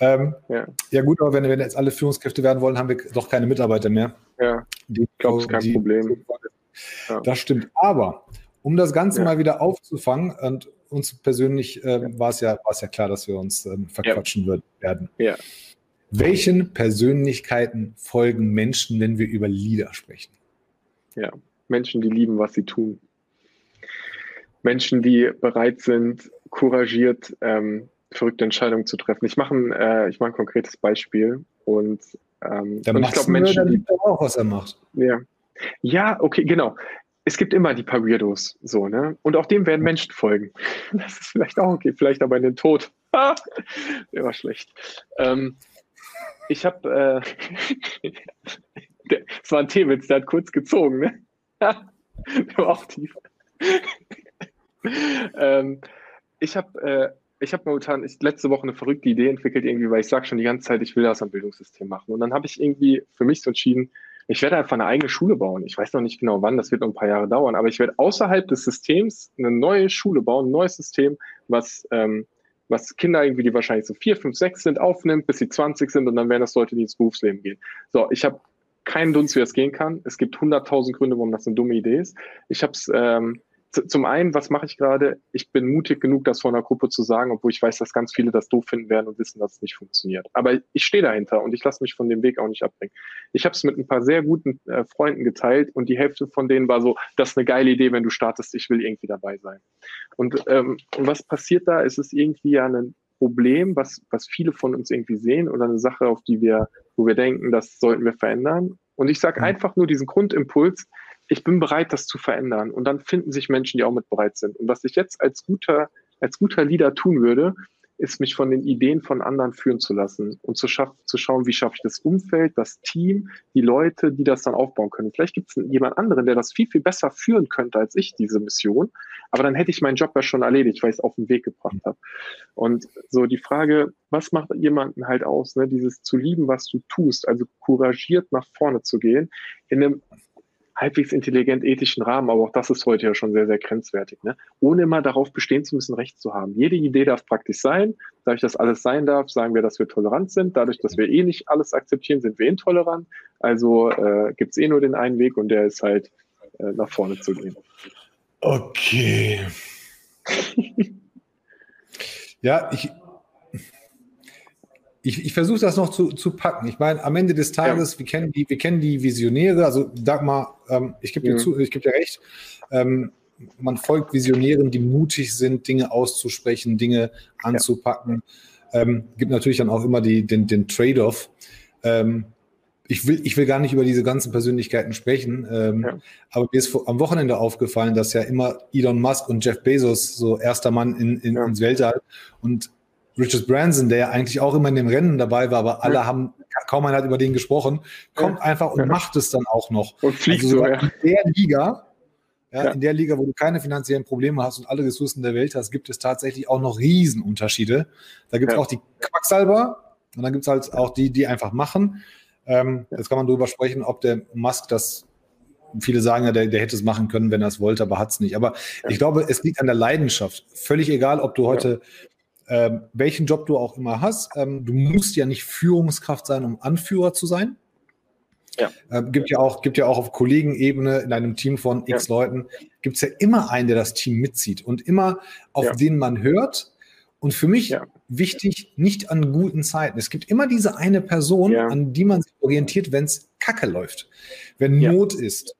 Ähm, ja. gut, aber wenn, wenn jetzt alle Führungskräfte werden wollen, haben wir doch keine Mitarbeiter mehr. Ja, ich glaube, es ist kein die, Problem. Das stimmt. Aber um das Ganze mal wieder aufzufangen und uns persönlich äh, war es ja, ja klar, dass wir uns ähm, verquatschen ja. werden. Ja. Welchen Persönlichkeiten folgen Menschen, wenn wir über Leader sprechen? Ja, Menschen, die lieben, was sie tun. Menschen, die bereit sind, couragiert ähm, verrückte Entscheidungen zu treffen. Ich mache ein, äh, ich mache ein konkretes Beispiel und, ähm, und ich glaube, Menschen, die, auch, was er macht. Ja, ja, okay, genau. Es gibt immer die paar Weirdos, so, ne? Und auch dem werden Menschen folgen. Das ist vielleicht auch okay, vielleicht aber in den Tod. Der war schlecht. Ähm, ich habe, äh, es war ein T-Witz, der hat kurz gezogen, ne? der war auch tief. ähm, ich habe äh, ich habe momentan ich, letzte Woche eine verrückte Idee entwickelt, irgendwie, weil ich sage schon die ganze Zeit, ich will das am Bildungssystem machen. Und dann habe ich irgendwie für mich so entschieden, ich werde einfach eine eigene Schule bauen. Ich weiß noch nicht genau wann, das wird noch ein paar Jahre dauern, aber ich werde außerhalb des Systems eine neue Schule bauen, ein neues System, was, ähm, was Kinder irgendwie, die wahrscheinlich so vier, fünf, sechs sind, aufnimmt, bis sie 20 sind und dann werden das Leute, die ins Berufsleben gehen. So, ich habe keinen Dunst, wie das gehen kann. Es gibt hunderttausend Gründe, warum das eine dumme Idee ist. Ich habe es ähm, zum einen, was mache ich gerade? Ich bin mutig genug, das vor einer Gruppe zu sagen, obwohl ich weiß, dass ganz viele das doof finden werden und wissen, dass es nicht funktioniert. Aber ich stehe dahinter und ich lasse mich von dem Weg auch nicht abbringen. Ich habe es mit ein paar sehr guten äh, Freunden geteilt und die Hälfte von denen war so, das ist eine geile Idee, wenn du startest, ich will irgendwie dabei sein. Und, ähm, was passiert da? Es ist irgendwie ja ein Problem, was, was viele von uns irgendwie sehen oder eine Sache, auf die wir, wo wir denken, das sollten wir verändern. Und ich sage mhm. einfach nur diesen Grundimpuls, ich bin bereit, das zu verändern. Und dann finden sich Menschen, die auch mit bereit sind. Und was ich jetzt als guter, als guter Leader tun würde, ist mich von den Ideen von anderen führen zu lassen und zu, schaff, zu schauen, wie schaffe ich das Umfeld, das Team, die Leute, die das dann aufbauen können. Vielleicht gibt es jemand anderen, der das viel, viel besser führen könnte als ich, diese Mission. Aber dann hätte ich meinen Job ja schon erledigt, weil ich es auf den Weg gebracht habe. Und so die Frage, was macht jemanden halt aus, ne? dieses zu lieben, was du tust, also couragiert nach vorne zu gehen, in einem halbwegs intelligent ethischen Rahmen, aber auch das ist heute ja schon sehr, sehr grenzwertig, ne? ohne immer darauf bestehen zu müssen, Recht zu haben. Jede Idee darf praktisch sein. Dadurch, dass alles sein darf, sagen wir, dass wir tolerant sind. Dadurch, dass wir eh nicht alles akzeptieren, sind wir intolerant. Also äh, gibt es eh nur den einen Weg und der ist halt äh, nach vorne zu gehen. Okay. ja, ich, ich, ich versuche das noch zu, zu packen. Ich meine, am Ende des Tages, ja. wir, kennen die, wir kennen die Visionäre, also Dagmar, ähm, ich gebe dir, ja. geb dir recht, ähm, man folgt Visionären, die mutig sind, Dinge auszusprechen, Dinge anzupacken. Ja. Ähm, gibt natürlich dann auch immer die, den, den Trade-off. Ähm, ich will, ich will gar nicht über diese ganzen Persönlichkeiten sprechen, ähm, ja. aber mir ist vor, am Wochenende aufgefallen, dass ja immer Elon Musk und Jeff Bezos so erster Mann in, in, ja. ins Weltall und Richard Branson, der ja eigentlich auch immer in dem Rennen dabei war, aber alle haben, kaum einer hat über den gesprochen, kommt einfach und macht es dann auch noch. Und fliegt also so, ja. In der Liga, ja, ja. in der Liga, wo du keine finanziellen Probleme hast und alle Ressourcen der Welt hast, gibt es tatsächlich auch noch Riesenunterschiede. Da gibt es ja. auch die Quacksalber und dann gibt es halt auch die, die einfach machen. Ähm, jetzt kann man darüber sprechen, ob der Musk das viele sagen ja, der, der hätte es machen können, wenn er es wollte, aber hat es nicht. Aber ja. ich glaube, es liegt an der Leidenschaft. Völlig egal, ob du heute ähm, welchen Job du auch immer hast, ähm, du musst ja nicht Führungskraft sein, um Anführer zu sein. Ja. Ähm, gibt ja auch, gibt ja auch auf Kollegenebene in einem Team von x ja. Leuten, gibt es ja immer einen, der das Team mitzieht und immer auf ja. den man hört. Und für mich ja. wichtig, nicht an guten Zeiten. Es gibt immer diese eine Person, an die man sich orientiert, wenn es Kacke läuft, wenn Not ist,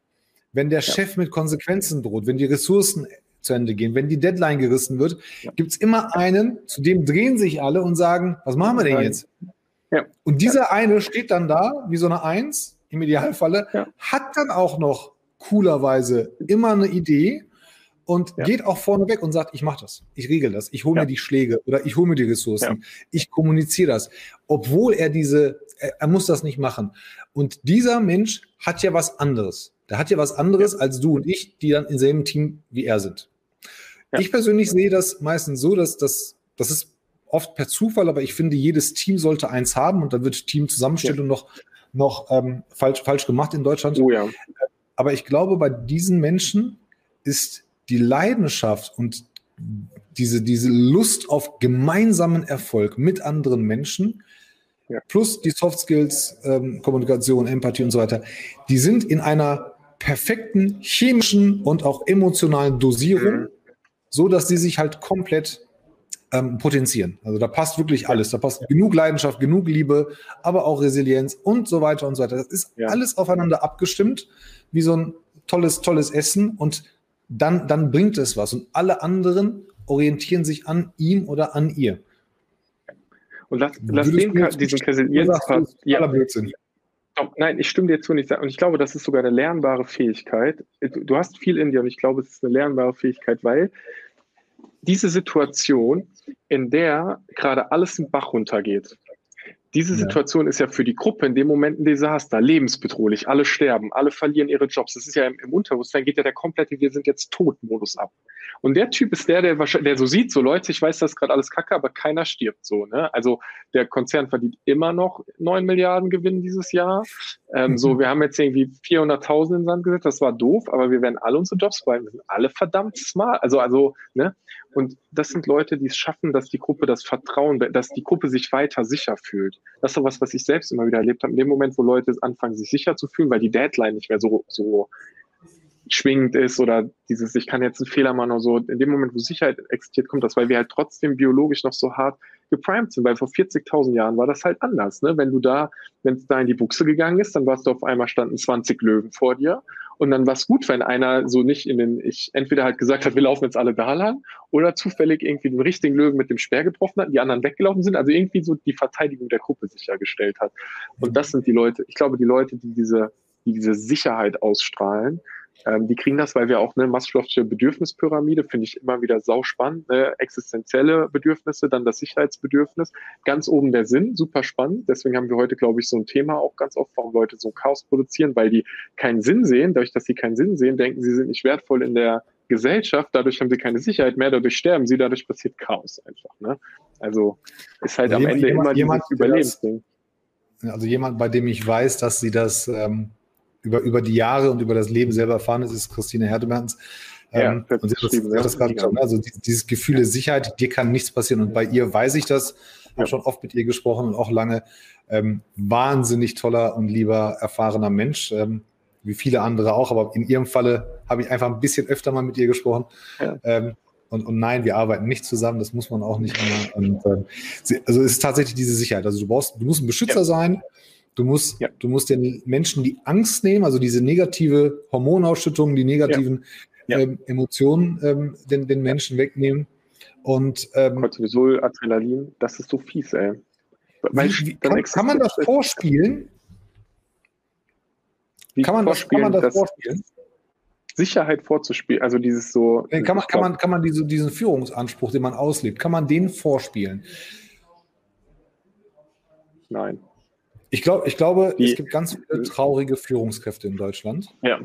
wenn der Chef mit Konsequenzen droht, wenn die Ressourcen zu Ende gehen. Wenn die Deadline gerissen wird, ja. gibt es immer einen, zu dem drehen sich alle und sagen, was machen wir denn jetzt? Ja. Und dieser eine steht dann da, wie so eine Eins, im Idealfalle, ja. hat dann auch noch coolerweise immer eine Idee und ja. geht auch vorne weg und sagt, ich mache das, ich regel das, ich hole mir die Schläge oder ich hole mir die Ressourcen, ich kommuniziere das, obwohl er diese, er, er muss das nicht machen. Und dieser Mensch hat ja was anderes. Der hat ja was anderes als du und ich, die dann im selben Team wie er sind. Ja. Ich persönlich sehe das meistens so, dass das, das ist oft per Zufall, aber ich finde, jedes Team sollte eins haben und dann wird Teamzusammenstellung ja. noch, noch ähm, falsch, falsch gemacht in Deutschland. Oh ja. Aber ich glaube, bei diesen Menschen ist die Leidenschaft und diese, diese Lust auf gemeinsamen Erfolg mit anderen Menschen, ja. plus die Soft Skills, ähm, Kommunikation, Empathie und so weiter, die sind in einer perfekten chemischen und auch emotionalen Dosierung. Mhm so dass die sich halt komplett ähm, potenzieren. Also da passt wirklich alles. Da passt genug Leidenschaft, genug Liebe, aber auch Resilienz und so weiter und so weiter. Das ist ja. alles aufeinander abgestimmt, wie so ein tolles, tolles Essen und dann, dann bringt es was. Und alle anderen orientieren sich an ihm oder an ihr. Und lass, lass den, diesen Resilienzpart. Ja, Blödsinn. Nein, ich stimme dir zu nicht. Und ich glaube, das ist sogar eine lernbare Fähigkeit. Du hast viel in dir und ich glaube, es ist eine lernbare Fähigkeit, weil diese Situation, in der gerade alles im Bach runtergeht, Diese Situation ja. ist ja für die Gruppe in dem Moment ein Desaster, lebensbedrohlich, alle sterben, alle verlieren ihre Jobs. Das ist ja im, im Unterbewusstsein geht ja der komplette Wir sind jetzt tot-Modus ab. Und der Typ ist der, der wahrscheinlich, der so sieht, so Leute, ich weiß, das ist gerade alles kacke, aber keiner stirbt so. Ne? Also der Konzern verdient immer noch 9 Milliarden Gewinn dieses Jahr. Ähm, mhm. So, wir haben jetzt irgendwie 400.000 in den Sand gesetzt, das war doof, aber wir werden alle unsere Jobs behalten. Wir sind alle verdammt smart. Also, also, ne? Und das sind Leute, die es schaffen, dass die Gruppe das Vertrauen, dass die Gruppe sich weiter sicher fühlt. Das ist so was, was ich selbst immer wieder erlebt habe. In dem Moment, wo Leute anfangen, sich sicher zu fühlen, weil die Deadline nicht mehr so, so schwingend ist oder dieses, ich kann jetzt einen Fehler machen oder so. In dem Moment, wo Sicherheit existiert, kommt das, weil wir halt trotzdem biologisch noch so hart geprimed sind, weil vor 40.000 Jahren war das halt anders. Ne? Wenn du da, wenn es da in die Buchse gegangen ist, dann warst du auf einmal standen 20 Löwen vor dir und dann war es gut, wenn einer so nicht in den, ich entweder halt gesagt hat, wir laufen jetzt alle da lang oder zufällig irgendwie den richtigen Löwen mit dem Speer getroffen hat, die anderen weggelaufen sind, also irgendwie so die Verteidigung der Gruppe sichergestellt hat. Und das sind die Leute, ich glaube, die Leute, die diese, die diese Sicherheit ausstrahlen, ähm, die kriegen das, weil wir auch eine Maslow'sche Bedürfnispyramide, finde ich immer wieder sauspannend, ne? existenzielle Bedürfnisse, dann das Sicherheitsbedürfnis, ganz oben der Sinn, super spannend. Deswegen haben wir heute, glaube ich, so ein Thema auch ganz oft, warum Leute so Chaos produzieren, weil die keinen Sinn sehen. Dadurch, dass sie keinen Sinn sehen, denken sie sind nicht wertvoll in der Gesellschaft, dadurch haben sie keine Sicherheit mehr, dadurch sterben sie, dadurch passiert Chaos einfach. Ne? Also ist halt also am Ende jemand, immer jemand, dieses Überlebensding. Also jemand, bei dem ich weiß, dass sie das ähm, über, über die Jahre und über das Leben selber erfahren ist, ist Christine Herdemertens. Ja, ähm, und sie hat das, gerade gesagt, also dieses Gefühl der Sicherheit, dir kann nichts passieren. Und bei ihr weiß ich das, habe ja. schon oft mit ihr gesprochen und auch lange. Ähm, wahnsinnig toller und lieber, erfahrener Mensch, ähm, wie viele andere auch, aber in ihrem Falle habe ich einfach ein bisschen öfter mal mit ihr gesprochen. Ja. Ähm, und, und, nein, wir arbeiten nicht zusammen, das muss man auch nicht immer. Und, äh, also es ist tatsächlich diese Sicherheit. Also du brauchst, du musst ein Beschützer ja. sein, Du musst, ja. du musst den Menschen die Angst nehmen, also diese negative Hormonausschüttung, die negativen ja. Ja. Ähm, Emotionen ähm, den, den Menschen wegnehmen. Und ähm, Cortisol, Adrenalin, das ist so fies, ey. Weil, wie, kann, kann, man das vorspielen? Kann, man das, kann man das, das vorspielen? Sicherheit vorzuspielen, also dieses so. Nee, kann man, kann man, kann man diese, diesen Führungsanspruch, den man auslebt, kann man den vorspielen? Nein. Ich, glaub, ich glaube, die, es gibt ganz viele traurige Führungskräfte in Deutschland. Ja,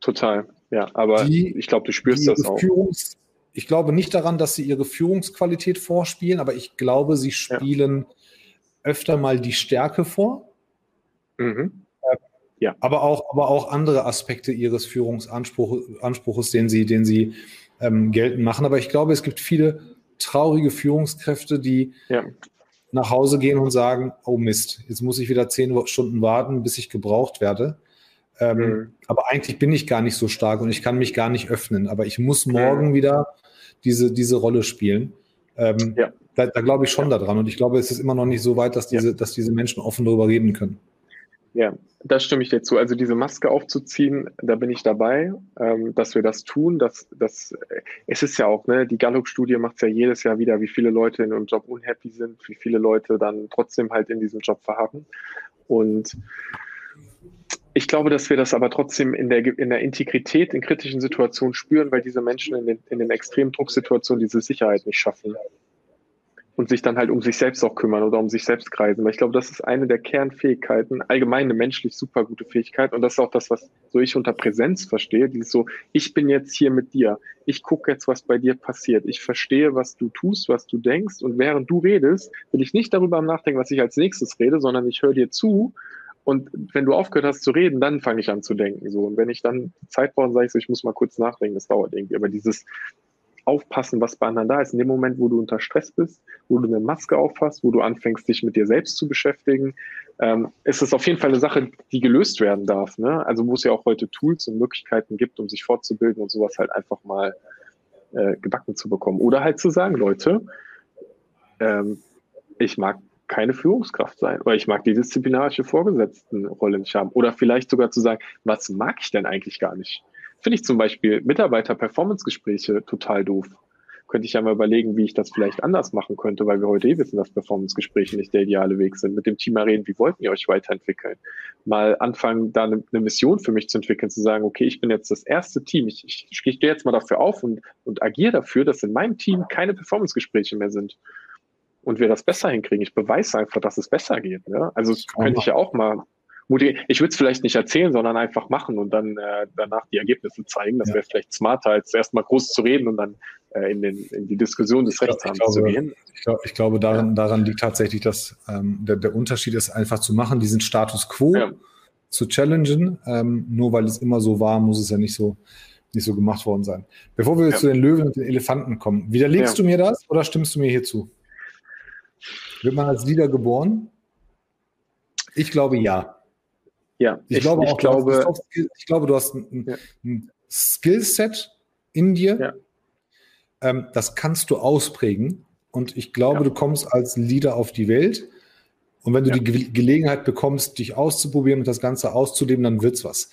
total. Ja, aber die, ich glaube, du spürst das auch. Führungs ich glaube nicht daran, dass sie ihre Führungsqualität vorspielen, aber ich glaube, sie spielen ja. öfter mal die Stärke vor. Mhm. Ja. Aber auch, aber auch andere Aspekte ihres Führungsanspruches, den sie, den sie ähm, geltend machen. Aber ich glaube, es gibt viele traurige Führungskräfte, die ja nach Hause gehen und sagen, oh Mist, jetzt muss ich wieder zehn Stunden warten, bis ich gebraucht werde. Ähm, mhm. Aber eigentlich bin ich gar nicht so stark und ich kann mich gar nicht öffnen. Aber ich muss morgen mhm. wieder diese, diese Rolle spielen. Ähm, ja. Da, da glaube ich schon ja. daran. Und ich glaube, es ist immer noch nicht so weit, dass diese, ja. dass diese Menschen offen darüber reden können. Ja, da stimme ich dir zu. Also diese Maske aufzuziehen, da bin ich dabei, ähm, dass wir das tun. Dass, dass, es ist ja auch, ne, die Gallup-Studie macht es ja jedes Jahr wieder, wie viele Leute in einem Job unhappy sind, wie viele Leute dann trotzdem halt in diesem Job verharren. Und ich glaube, dass wir das aber trotzdem in der, in der Integrität in kritischen Situationen spüren, weil diese Menschen in den, in den extremen Drucksituationen diese Sicherheit nicht schaffen und sich dann halt um sich selbst auch kümmern oder um sich selbst kreisen. Weil ich glaube, das ist eine der Kernfähigkeiten, allgemein eine menschlich super gute Fähigkeit. Und das ist auch das, was so ich unter Präsenz verstehe. Dieses so, ich bin jetzt hier mit dir. Ich gucke jetzt, was bei dir passiert. Ich verstehe, was du tust, was du denkst. Und während du redest, will ich nicht darüber nachdenken, was ich als nächstes rede, sondern ich höre dir zu. Und wenn du aufgehört hast zu reden, dann fange ich an zu denken. So. Und wenn ich dann Zeit brauche, sage ich so, ich muss mal kurz nachdenken, das dauert irgendwie. Aber dieses, aufpassen, was bei anderen da ist. In dem Moment, wo du unter Stress bist, wo du eine Maske auffasst, wo du anfängst, dich mit dir selbst zu beschäftigen, ähm, ist es auf jeden Fall eine Sache, die gelöst werden darf. Ne? Also wo es ja auch heute Tools und Möglichkeiten gibt, um sich fortzubilden und sowas halt einfach mal äh, gebacken zu bekommen. Oder halt zu sagen, Leute, ähm, ich mag keine Führungskraft sein oder ich mag die disziplinarische Vorgesetztenrolle nicht haben. Oder vielleicht sogar zu sagen, was mag ich denn eigentlich gar nicht? Finde ich zum Beispiel Mitarbeiter-Performance-Gespräche total doof. Könnte ich ja mal überlegen, wie ich das vielleicht anders machen könnte, weil wir heute eh wissen, dass Performance-Gespräche nicht der ideale Weg sind. Mit dem Team mal reden, wie wollten ihr euch weiterentwickeln? Mal anfangen, da eine, eine Mission für mich zu entwickeln, zu sagen, okay, ich bin jetzt das erste Team. Ich, ich, ich stehe jetzt mal dafür auf und, und agiere dafür, dass in meinem Team keine Performance-Gespräche mehr sind. und wir das besser hinkriegen. Ich beweise einfach, dass es besser geht. Ne? Also das könnte ich ja auch mal motivieren. Ich würde es vielleicht nicht erzählen, sondern einfach machen und dann äh, danach die Ergebnisse zeigen. Das ja. wäre vielleicht smarter, als erstmal groß zu reden und dann äh, in, den, in die Diskussion des Rechtshabens zu gehen. Ich, glaub, ich glaube, daran, daran liegt tatsächlich, dass ähm, der, der Unterschied ist, einfach zu machen, diesen Status quo ja. zu challengen. Ähm, nur weil es immer so war, muss es ja nicht so nicht so gemacht worden sein. Bevor wir ja. zu den Löwen und den Elefanten kommen, widerlegst ja. du mir das oder stimmst du mir hier zu? Wird man als Leader geboren? Ich glaube ja. Ja, ich, ich glaube auch, ich glaube, ich glaube, du hast ein, ja. ein Skillset in dir. Ja. Ähm, das kannst du ausprägen. Und ich glaube, ja. du kommst als Leader auf die Welt. Und wenn du die Ge Gelegenheit bekommst, dich auszuprobieren und das Ganze auszuleben, dann wird's was.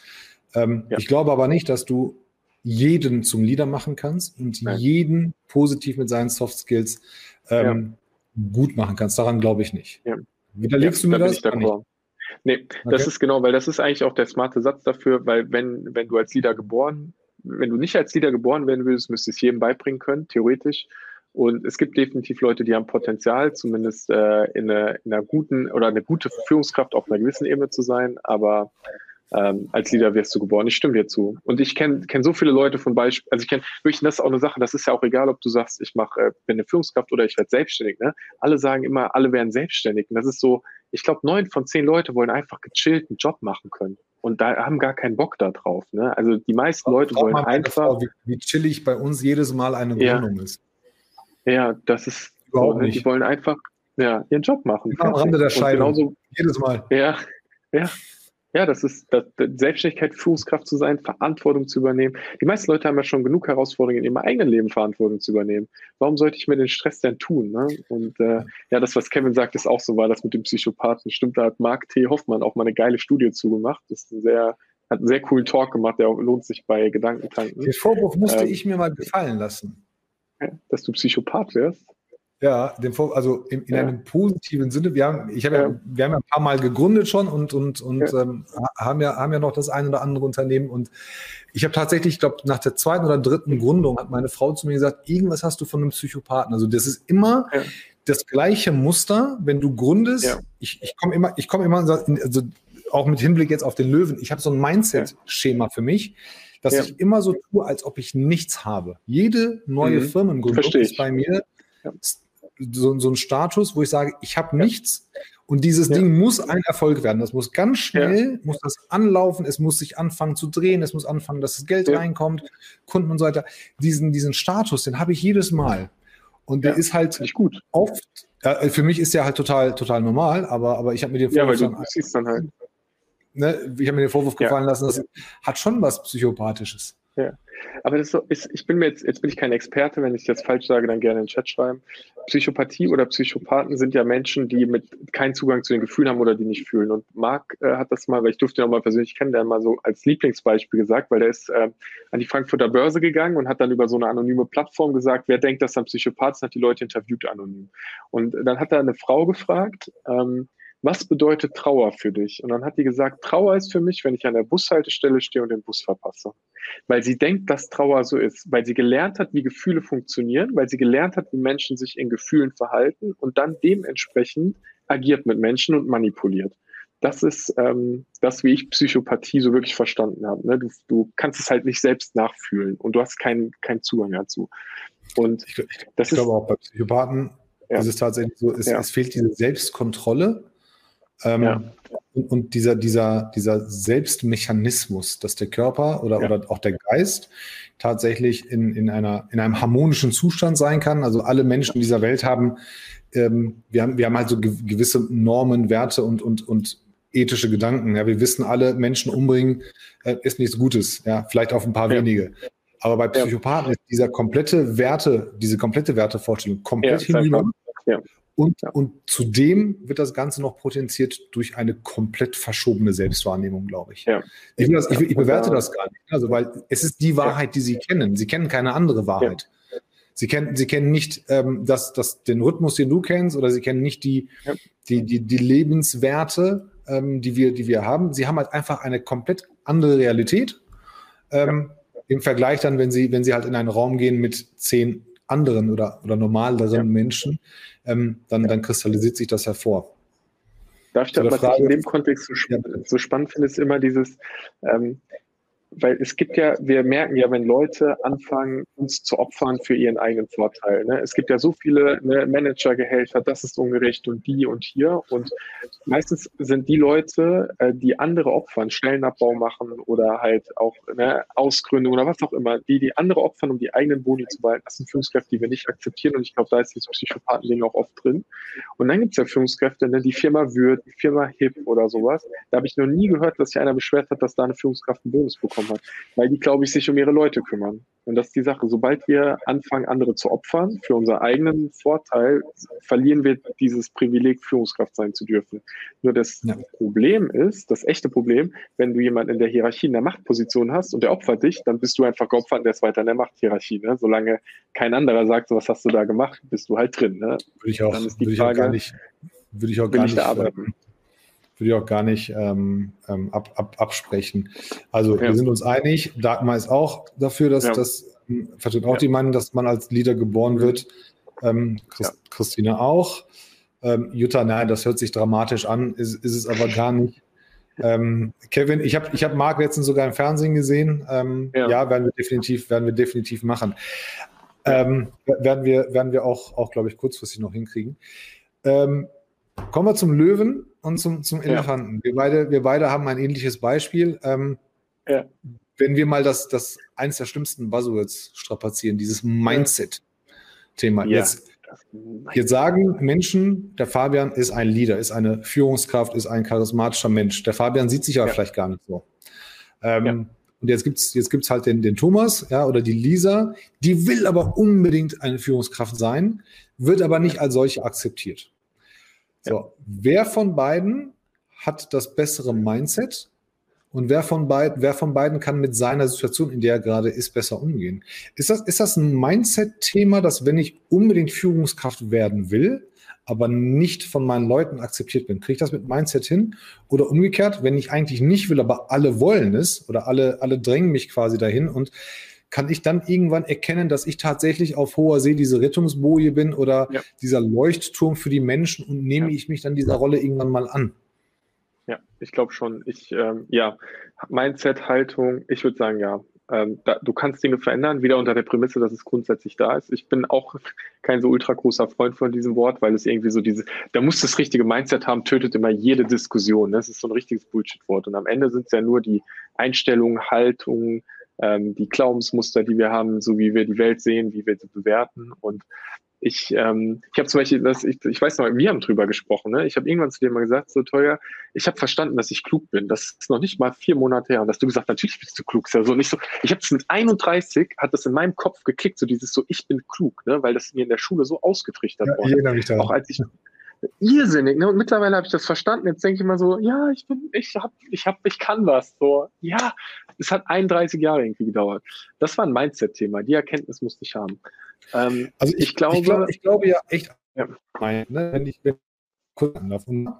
Ähm, ich glaube aber nicht, dass du jeden zum Leader machen kannst und Nein. jeden positiv mit seinen Soft Skills ähm, gut machen kannst. Daran glaube ich nicht. Widerlegst du mir da das? Ich Nee, okay. das ist genau, weil das ist eigentlich auch der smarte Satz dafür, weil wenn, wenn du als Leader geboren, wenn du nicht als Leader geboren werden würdest, müsstest du es jedem beibringen können, theoretisch. Und es gibt definitiv Leute, die haben Potenzial, zumindest äh, in, einer, in einer guten oder eine gute Führungskraft auf einer gewissen Ebene zu sein, aber ähm, als Leader wirst du geboren. Ich stimme dir zu. Und ich kenne kenn so viele Leute von Beispiel, also ich kenne wirklich, das ist auch eine Sache, das ist ja auch egal, ob du sagst, ich mache, äh, bin eine Führungskraft oder ich werde selbstständig. Ne? Alle sagen immer, alle werden selbstständig. Und das ist so, ich glaube, neun von zehn Leute wollen einfach gechillt einen Job machen können. Und da haben gar keinen Bock da drauf. Ne? Also die meisten Leute wollen einfach. Frau, wie, wie, chillig bei uns jedes Mal eine ja. ist. Ja, das ist überhaupt ne? nicht. Die wollen einfach ja, ihren Job machen. Am Rande der Scheibe. Genauso, jedes Mal. Ja, ja. Ja, das ist das, Selbstständigkeit, Führungskraft zu sein, Verantwortung zu übernehmen. Die meisten Leute haben ja schon genug Herausforderungen in ihrem eigenen Leben Verantwortung zu übernehmen. Warum sollte ich mir den Stress denn tun? Ne? Und äh, ja, das, was Kevin sagt, ist auch so, war das mit dem Psychopathen. Stimmt, da hat Marc T. Hoffmann auch mal eine geile Studie zugemacht. Das ist ein sehr, hat einen sehr coolen Talk gemacht, der lohnt sich bei Gedankentanken. Den Vorwurf musste ähm, ich mir mal gefallen lassen. Dass du Psychopath wärst? Ja, den Vor also in, in ja. einem positiven Sinne. Wir haben, ich habe ja. ja. wir haben ja ein paar Mal gegründet schon und, und, und ja. Ähm, haben, ja, haben ja noch das ein oder andere Unternehmen. Und ich habe tatsächlich, ich glaube, nach der zweiten oder dritten Gründung hat meine Frau zu mir gesagt, irgendwas hast du von einem Psychopathen. Also das ist immer das gleiche Muster, wenn du gründest. Ich, ich komme immer, ich komme immer, also auch mit Hinblick jetzt auf den Löwen, ich habe so ein Mindset-Schema für mich dass ich immer so tue, als ob ich nichts habe. Jede neue mhm. Firmengründung ist bei mir so, so ein Status, wo ich sage, ich habe nichts und dieses ja. Ding muss ein Erfolg werden. Das muss ganz schnell, ja. muss das anlaufen, es muss sich anfangen zu drehen, es muss anfangen, dass das Geld ja. reinkommt, Kunden und so weiter. Diesen, diesen Status, den habe ich jedes Mal. Und der ist halt nicht gut. oft, äh, für mich ist der halt total, total normal, aber, aber ich habe mir den Vorwurf, ja, weil du dann halt. Ne, ich habe mir den Vorwurf gefallen lassen, das hat schon was Psychopathisches. Ja. Aber das ist so, ist, ich bin mir jetzt, jetzt bin ich kein Experte, wenn ich das falsch sage, dann gerne in den Chat schreiben. Psychopathie oder Psychopathen sind ja Menschen, die mit keinen Zugang zu den Gefühlen haben oder die nicht fühlen. Und Marc äh, hat das mal, weil ich durfte ihn auch mal persönlich kennenlernen, mal so als Lieblingsbeispiel gesagt, weil der ist äh, an die Frankfurter Börse gegangen und hat dann über so eine anonyme Plattform gesagt, wer denkt, dass er ein Psychopath ist, hat die Leute interviewt anonym. Und dann hat er eine Frau gefragt, ähm, was bedeutet Trauer für dich? Und dann hat die gesagt, Trauer ist für mich, wenn ich an der Bushaltestelle stehe und den Bus verpasse. Weil sie denkt, dass Trauer so ist, weil sie gelernt hat, wie Gefühle funktionieren, weil sie gelernt hat, wie Menschen sich in Gefühlen verhalten und dann dementsprechend agiert mit Menschen und manipuliert. Das ist ähm, das, wie ich Psychopathie so wirklich verstanden habe. Ne? Du, du kannst es halt nicht selbst nachfühlen und du hast keinen keinen Zugang dazu. Und ich, ich, ich glaube auch bei Psychopathen ja. ist es tatsächlich so, es, ja. es fehlt diese Selbstkontrolle ähm, ja. und, und, dieser, dieser, dieser Selbstmechanismus, dass der Körper oder, ja. oder auch der Geist tatsächlich in, in, einer, in einem harmonischen Zustand sein kann. Also alle Menschen dieser Welt haben, ähm, wir haben, wir haben halt so gewisse Normen, Werte und, und, und ethische Gedanken. Ja, wir wissen alle, Menschen umbringen äh, ist nichts Gutes. Ja, vielleicht auf ein paar ja. wenige. Aber bei Psychopathen ist dieser komplette Werte, diese komplette Wertevorstellung komplett ja, hinüber. Ja. Und, und zudem wird das Ganze noch potenziert durch eine komplett verschobene Selbstwahrnehmung, glaube ich. Ja. Ich, das, ich, ich, bewerte das gar nicht. Also, weil es ist die Wahrheit, die Sie kennen. Sie kennen keine andere Wahrheit. Ja. Sie kennen, Sie kennen nicht ähm, das, das, den Rhythmus, den du kennst, oder Sie kennen nicht die, ja. die, die, die Lebenswerte, ähm, die, wir, die wir haben. Sie haben halt einfach eine komplett andere Realität. Ähm, Im Vergleich dann, wenn Sie, wenn Sie halt in einen Raum gehen mit zehn anderen oder, oder normaleren ja. Menschen, ähm, dann, dann kristallisiert sich das hervor. Darf ich da, was Frage, ich in dem Kontext so, ja. so spannend finde, ist immer dieses, ähm, weil es gibt ja, wir merken ja, wenn Leute anfangen, uns zu opfern für ihren eigenen Vorteil. Ne? Es gibt ja so viele ne, Managergehälter, das ist ungerecht und die und hier. Und meistens sind die Leute, äh, die andere opfern, Stellenabbau machen oder halt auch ne, Ausgründung oder was auch immer, die die andere opfern, um die eigenen Boni zu behalten, das sind Führungskräfte, die wir nicht akzeptieren. Und ich glaube, da ist dieses Psychopathen-Ding auch oft drin. Und dann gibt es ja Führungskräfte, ne, die Firma Würth, die Firma HIP oder sowas. Da habe ich noch nie gehört, dass sich einer beschwert hat, dass da eine Führungskraft einen Bonus bekommt bekommen hat. Weil die, glaube ich, sich um ihre Leute kümmern. Und das ist die Sache. Sobald wir anfangen, andere zu opfern für unseren eigenen Vorteil, verlieren wir dieses Privileg, Führungskraft sein zu dürfen. Nur das ja. Problem ist, das echte Problem, wenn du jemanden in der Hierarchie in der Machtposition hast und der opfert dich, dann bist du einfach geopfert und der ist weiter in der Machthierarchie. Ne? Solange kein anderer sagt, so, was hast du da gemacht, bist du halt drin. Ne? Würde ich auch, dann ist die würde Frage, ich auch gar nicht, würde ich auch gar nicht, arbeiten würde ich auch gar nicht ähm, ähm, ab, ab, absprechen. Also ja. wir sind uns einig, Dagmar ist auch dafür, dass ja. das ähm, vertritt auch ja. die Meinung, dass man als Leader geboren mhm. wird. Ähm, Christ. Christine auch. Ähm, Jutta, nein, das hört sich dramatisch an, ist, ist es aber gar nicht. Ähm, Kevin, ich habe ich hab Marc letztens sogar im Fernsehen gesehen. Ähm, ja. ja. werden wir definitiv, werden wir definitiv machen. Ähm, werden wir, werden wir auch, auch glaube ich, kurzfristig noch hinkriegen. Ähm, kommen wir zum Löwen und zum, zum Elefanten. Ja. Wir, beide, wir beide haben ein ähnliches Beispiel. Ähm, ja. Wenn wir mal das, das eines der schlimmsten Buzzwords strapazieren, dieses Mindset-Thema. Ja. Jetzt, jetzt sagen Menschen, der Fabian ist ein Leader, ist eine Führungskraft, ist ein charismatischer Mensch. Der Fabian sieht sich aber vielleicht gar nicht so. Ähm, und jetzt gibt's jetzt gibt's halt den, den Thomas, ja, oder die Lisa, die will aber unbedingt eine Führungskraft sein, wird aber nicht als solche akzeptiert. So, wer von beiden hat das bessere Mindset und wer von, beid, wer von beiden kann mit seiner Situation, in der er gerade ist, besser umgehen? Ist das, ist das ein Mindset-Thema, dass wenn ich unbedingt Führungskraft werden will, aber nicht von meinen Leuten akzeptiert bin, kriege ich das mit Mindset hin? Oder umgekehrt, wenn ich eigentlich nicht will, aber alle wollen es oder alle, alle drängen mich quasi dahin und kann ich dann irgendwann erkennen, dass ich tatsächlich auf hoher See diese Rettungsboje bin oder ja. dieser Leuchtturm für die Menschen und nehme ja. ich mich dann dieser Rolle irgendwann mal an? Ja, ich glaube schon. Ich, ähm, ja, Mindset, Haltung, ich würde sagen, ja. Ähm, da, du kannst Dinge verändern, wieder unter der Prämisse, dass es grundsätzlich da ist. Ich bin auch kein so ultra großer Freund von diesem Wort, weil es irgendwie so diese, da muss das richtige Mindset haben, tötet immer jede Diskussion. Das ist so ein richtiges Bullshit-Wort. Und am Ende sind es ja nur die Einstellungen, Haltungen, ähm, die Glaubensmuster, die wir haben, so wie wir die Welt sehen, wie wir sie bewerten. Und ich, ähm, ich habe zum Beispiel, das, ich, ich weiß noch, wir haben drüber gesprochen. Ne? Ich habe irgendwann zu dir mal gesagt, so teuer, ich habe verstanden, dass ich klug bin. Das ist noch nicht mal vier Monate her. Und dass du gesagt, natürlich bist du klug. Ist ja so nicht so. Ich habe es mit 31 hat das in meinem Kopf geklickt, so dieses so, ich bin klug, ne? weil das mir in der Schule so ausgetrichtert ja, wurde. Auch als ich irrsinnig. Ne? Und mittlerweile habe ich das verstanden. Jetzt denke ich immer so, ja, ich bin, ich hab, ich hab, ich kann was. So, ja, es hat 31 Jahre irgendwie gedauert. Das war ein Mindset-Thema. Die Erkenntnis musste ich haben. Ähm, also ich, ich glaube, ich, glaub, ich, glaube ja echt, ja. ne, wenn ich kurz davon,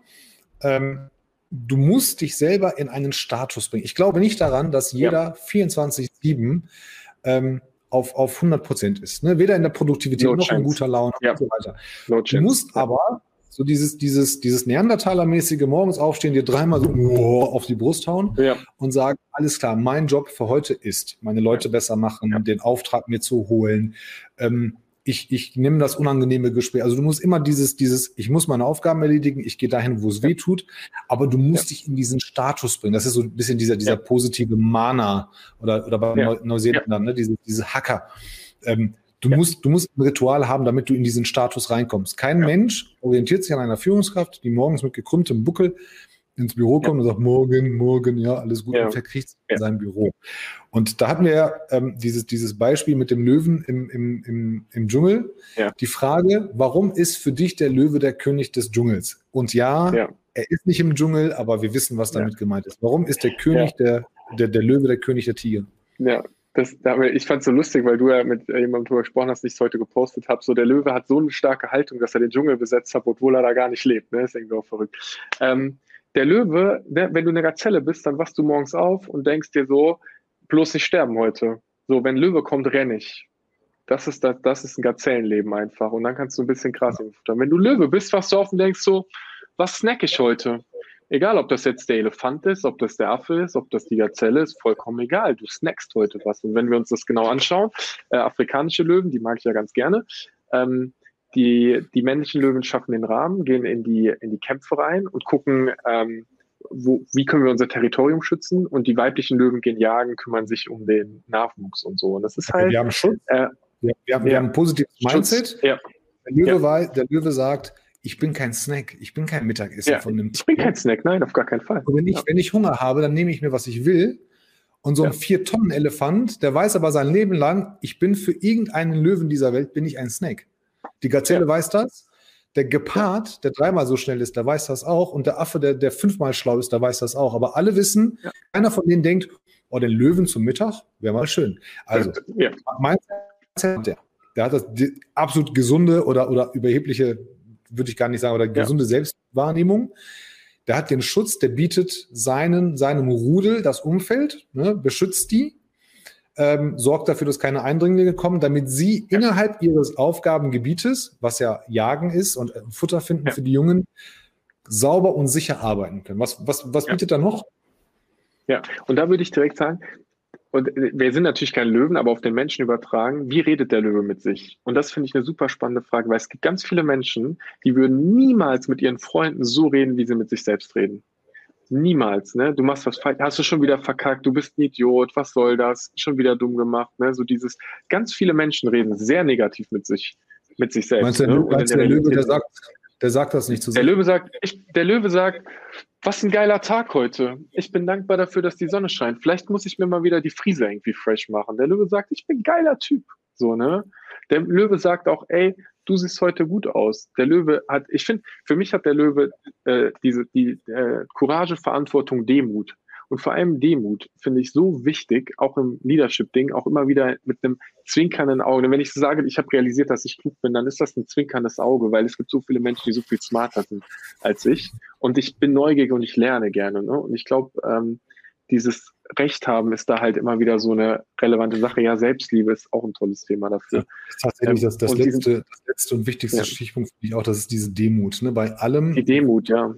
ähm, du musst dich selber in einen Status bringen. Ich glaube nicht daran, dass jeder ja. 24/7 ähm, auf, auf 100 Prozent ist. Ne? Weder in der Produktivität no noch chance. in guter Laune ja. und so weiter. No du musst aber so dieses, dieses, dieses Neandertaler-mäßige morgens aufstehen, dir dreimal so oh, auf die Brust hauen ja. und sagen, alles klar, mein Job für heute ist, meine Leute besser machen, ja. den Auftrag mir zu holen. Ähm, ich, ich nehme das unangenehme Gespräch. Also du musst immer dieses, dieses, ich muss meine Aufgaben erledigen, ich gehe dahin, wo es ja. weh tut, aber du musst dich in diesen Status bringen. Das ist so ein bisschen dieser, dieser positive Mana oder, oder bei. Neuseeländern, ne? diese, diese Hacker. Ähm, Du, ja. musst, du musst ein Ritual haben, damit du in diesen Status reinkommst. Kein ja. Mensch orientiert sich an einer Führungskraft, die morgens mit gekrümmtem Buckel ins Büro kommt ja. und sagt, morgen, morgen, ja, alles gut, und verkriecht sich in seinem Büro. Und da hatten wir ja ähm, dieses, dieses Beispiel mit dem Löwen im, im, im, im Dschungel. Die Frage, warum ist für dich der Löwe der König des Dschungels? Und ja, er ist nicht im Dschungel, aber wir wissen, was damit gemeint ist. Warum ist der König der, der, der Löwe der König der Tiger? Ja, das, ich fand es so lustig, weil du ja mit jemandem drüber gesprochen hast, ich es heute gepostet habe. So, der Löwe hat so eine starke Haltung, dass er den Dschungel besetzt hat, obwohl er da gar nicht lebt. Ne? ist irgendwie auch verrückt. Ähm, der Löwe, der, wenn du eine Gazelle bist, dann wachst du morgens auf und denkst dir so, bloß nicht sterben heute. So, wenn Löwe kommt, renne ich. Das ist, das, das ist ein Gazellenleben einfach. Und dann kannst du ein bisschen Gras futtern. Wenn du Löwe bist, was du auf und denkst so, was snack ich heute? Egal, ob das jetzt der Elefant ist, ob das der Affe ist, ob das die Gazelle ist, vollkommen egal. Du snackst heute was. Und wenn wir uns das genau anschauen, äh, afrikanische Löwen, die mag ich ja ganz gerne, ähm, die, die männlichen Löwen schaffen den Rahmen, gehen in die, in die Kämpfe rein und gucken, ähm, wo, wie können wir unser Territorium schützen und die weiblichen Löwen gehen jagen, kümmern sich um den Nachwuchs und so. Und das ist halt. Wir haben Schutz. Äh, wir, wir, haben, ja, wir haben ein positives Mindset. Ja. Der, Löwe ja. war, der Löwe sagt, ich bin kein Snack, ich bin kein Mittagesser ja, von einem Tier. Ich bin kein Snack, nein, auf gar keinen Fall. Und wenn ich, wenn ich Hunger habe, dann nehme ich mir, was ich will. Und so ein Vier-Tonnen-Elefant, der weiß aber sein Leben lang, ich bin für irgendeinen Löwen dieser Welt, bin ich ein Snack. Die Gazelle weiß das, der Gepard, der dreimal so schnell ist, der weiß das auch. Und der Affe, der, der fünfmal schlau ist, der weiß das auch. Aber alle wissen, keiner von denen denkt, oh, den Löwen zum Mittag wäre mal schön. Also, ja. mein der, der hat das absolut gesunde oder, oder überhebliche, würde ich gar nicht sagen, oder gesunde ja. Selbstwahrnehmung. Der hat den Schutz, der bietet seinen, seinem Rudel das Umfeld, ne, beschützt die ähm, sorgt dafür, dass keine Eindringlinge kommen, damit sie ja. innerhalb ihres Aufgabengebietes, was ja Jagen ist und äh, Futter finden ja. für die Jungen, sauber und sicher arbeiten können. Was, was, was bietet da noch? Ja, und da würde ich direkt sagen, und wir sind natürlich kein Löwen, aber auf den Menschen übertragen, wie redet der Löwe mit sich? Und das finde ich eine super spannende Frage, weil es gibt ganz viele Menschen, die würden niemals mit ihren Freunden so reden, wie sie mit sich selbst reden. Niemals, ne? Du machst was falsch, hast du schon wieder verkackt, du bist ein Idiot, was soll das? Schon wieder dumm gemacht, ne? So dieses, ganz viele Menschen reden sehr negativ mit sich, mit sich selbst. Meinst du, ne? meinst der, der Löwe, der sagt, der sagt das nicht zu sich? Der Löwe sagt, ich, der Löwe sagt, was ein geiler Tag heute. Ich bin dankbar dafür, dass die Sonne scheint. Vielleicht muss ich mir mal wieder die Friese irgendwie fresh machen. Der Löwe sagt, ich bin geiler Typ. So, ne? Der Löwe sagt auch, ey, du siehst heute gut aus. Der Löwe hat, ich finde, für mich hat der Löwe äh, diese die äh, Courage, Verantwortung, Demut. Und vor allem Demut finde ich so wichtig, auch im Leadership-Ding, auch immer wieder mit einem zwinkernden Auge. Und wenn ich so sage, ich habe realisiert, dass ich klug bin, dann ist das ein zwinkerndes Auge, weil es gibt so viele Menschen, die so viel smarter sind als ich. Und ich bin neugierig und ich lerne gerne. Ne? Und ich glaube, ähm, dieses Recht haben ist da halt immer wieder so eine relevante Sache. Ja, Selbstliebe ist auch ein tolles Thema dafür. Ja, tatsächlich das, das, letzte, diesen, das letzte und wichtigste ja. Stichpunkt finde ich auch, das ist diese Demut. Ne? Bei allem. Die Demut, ja.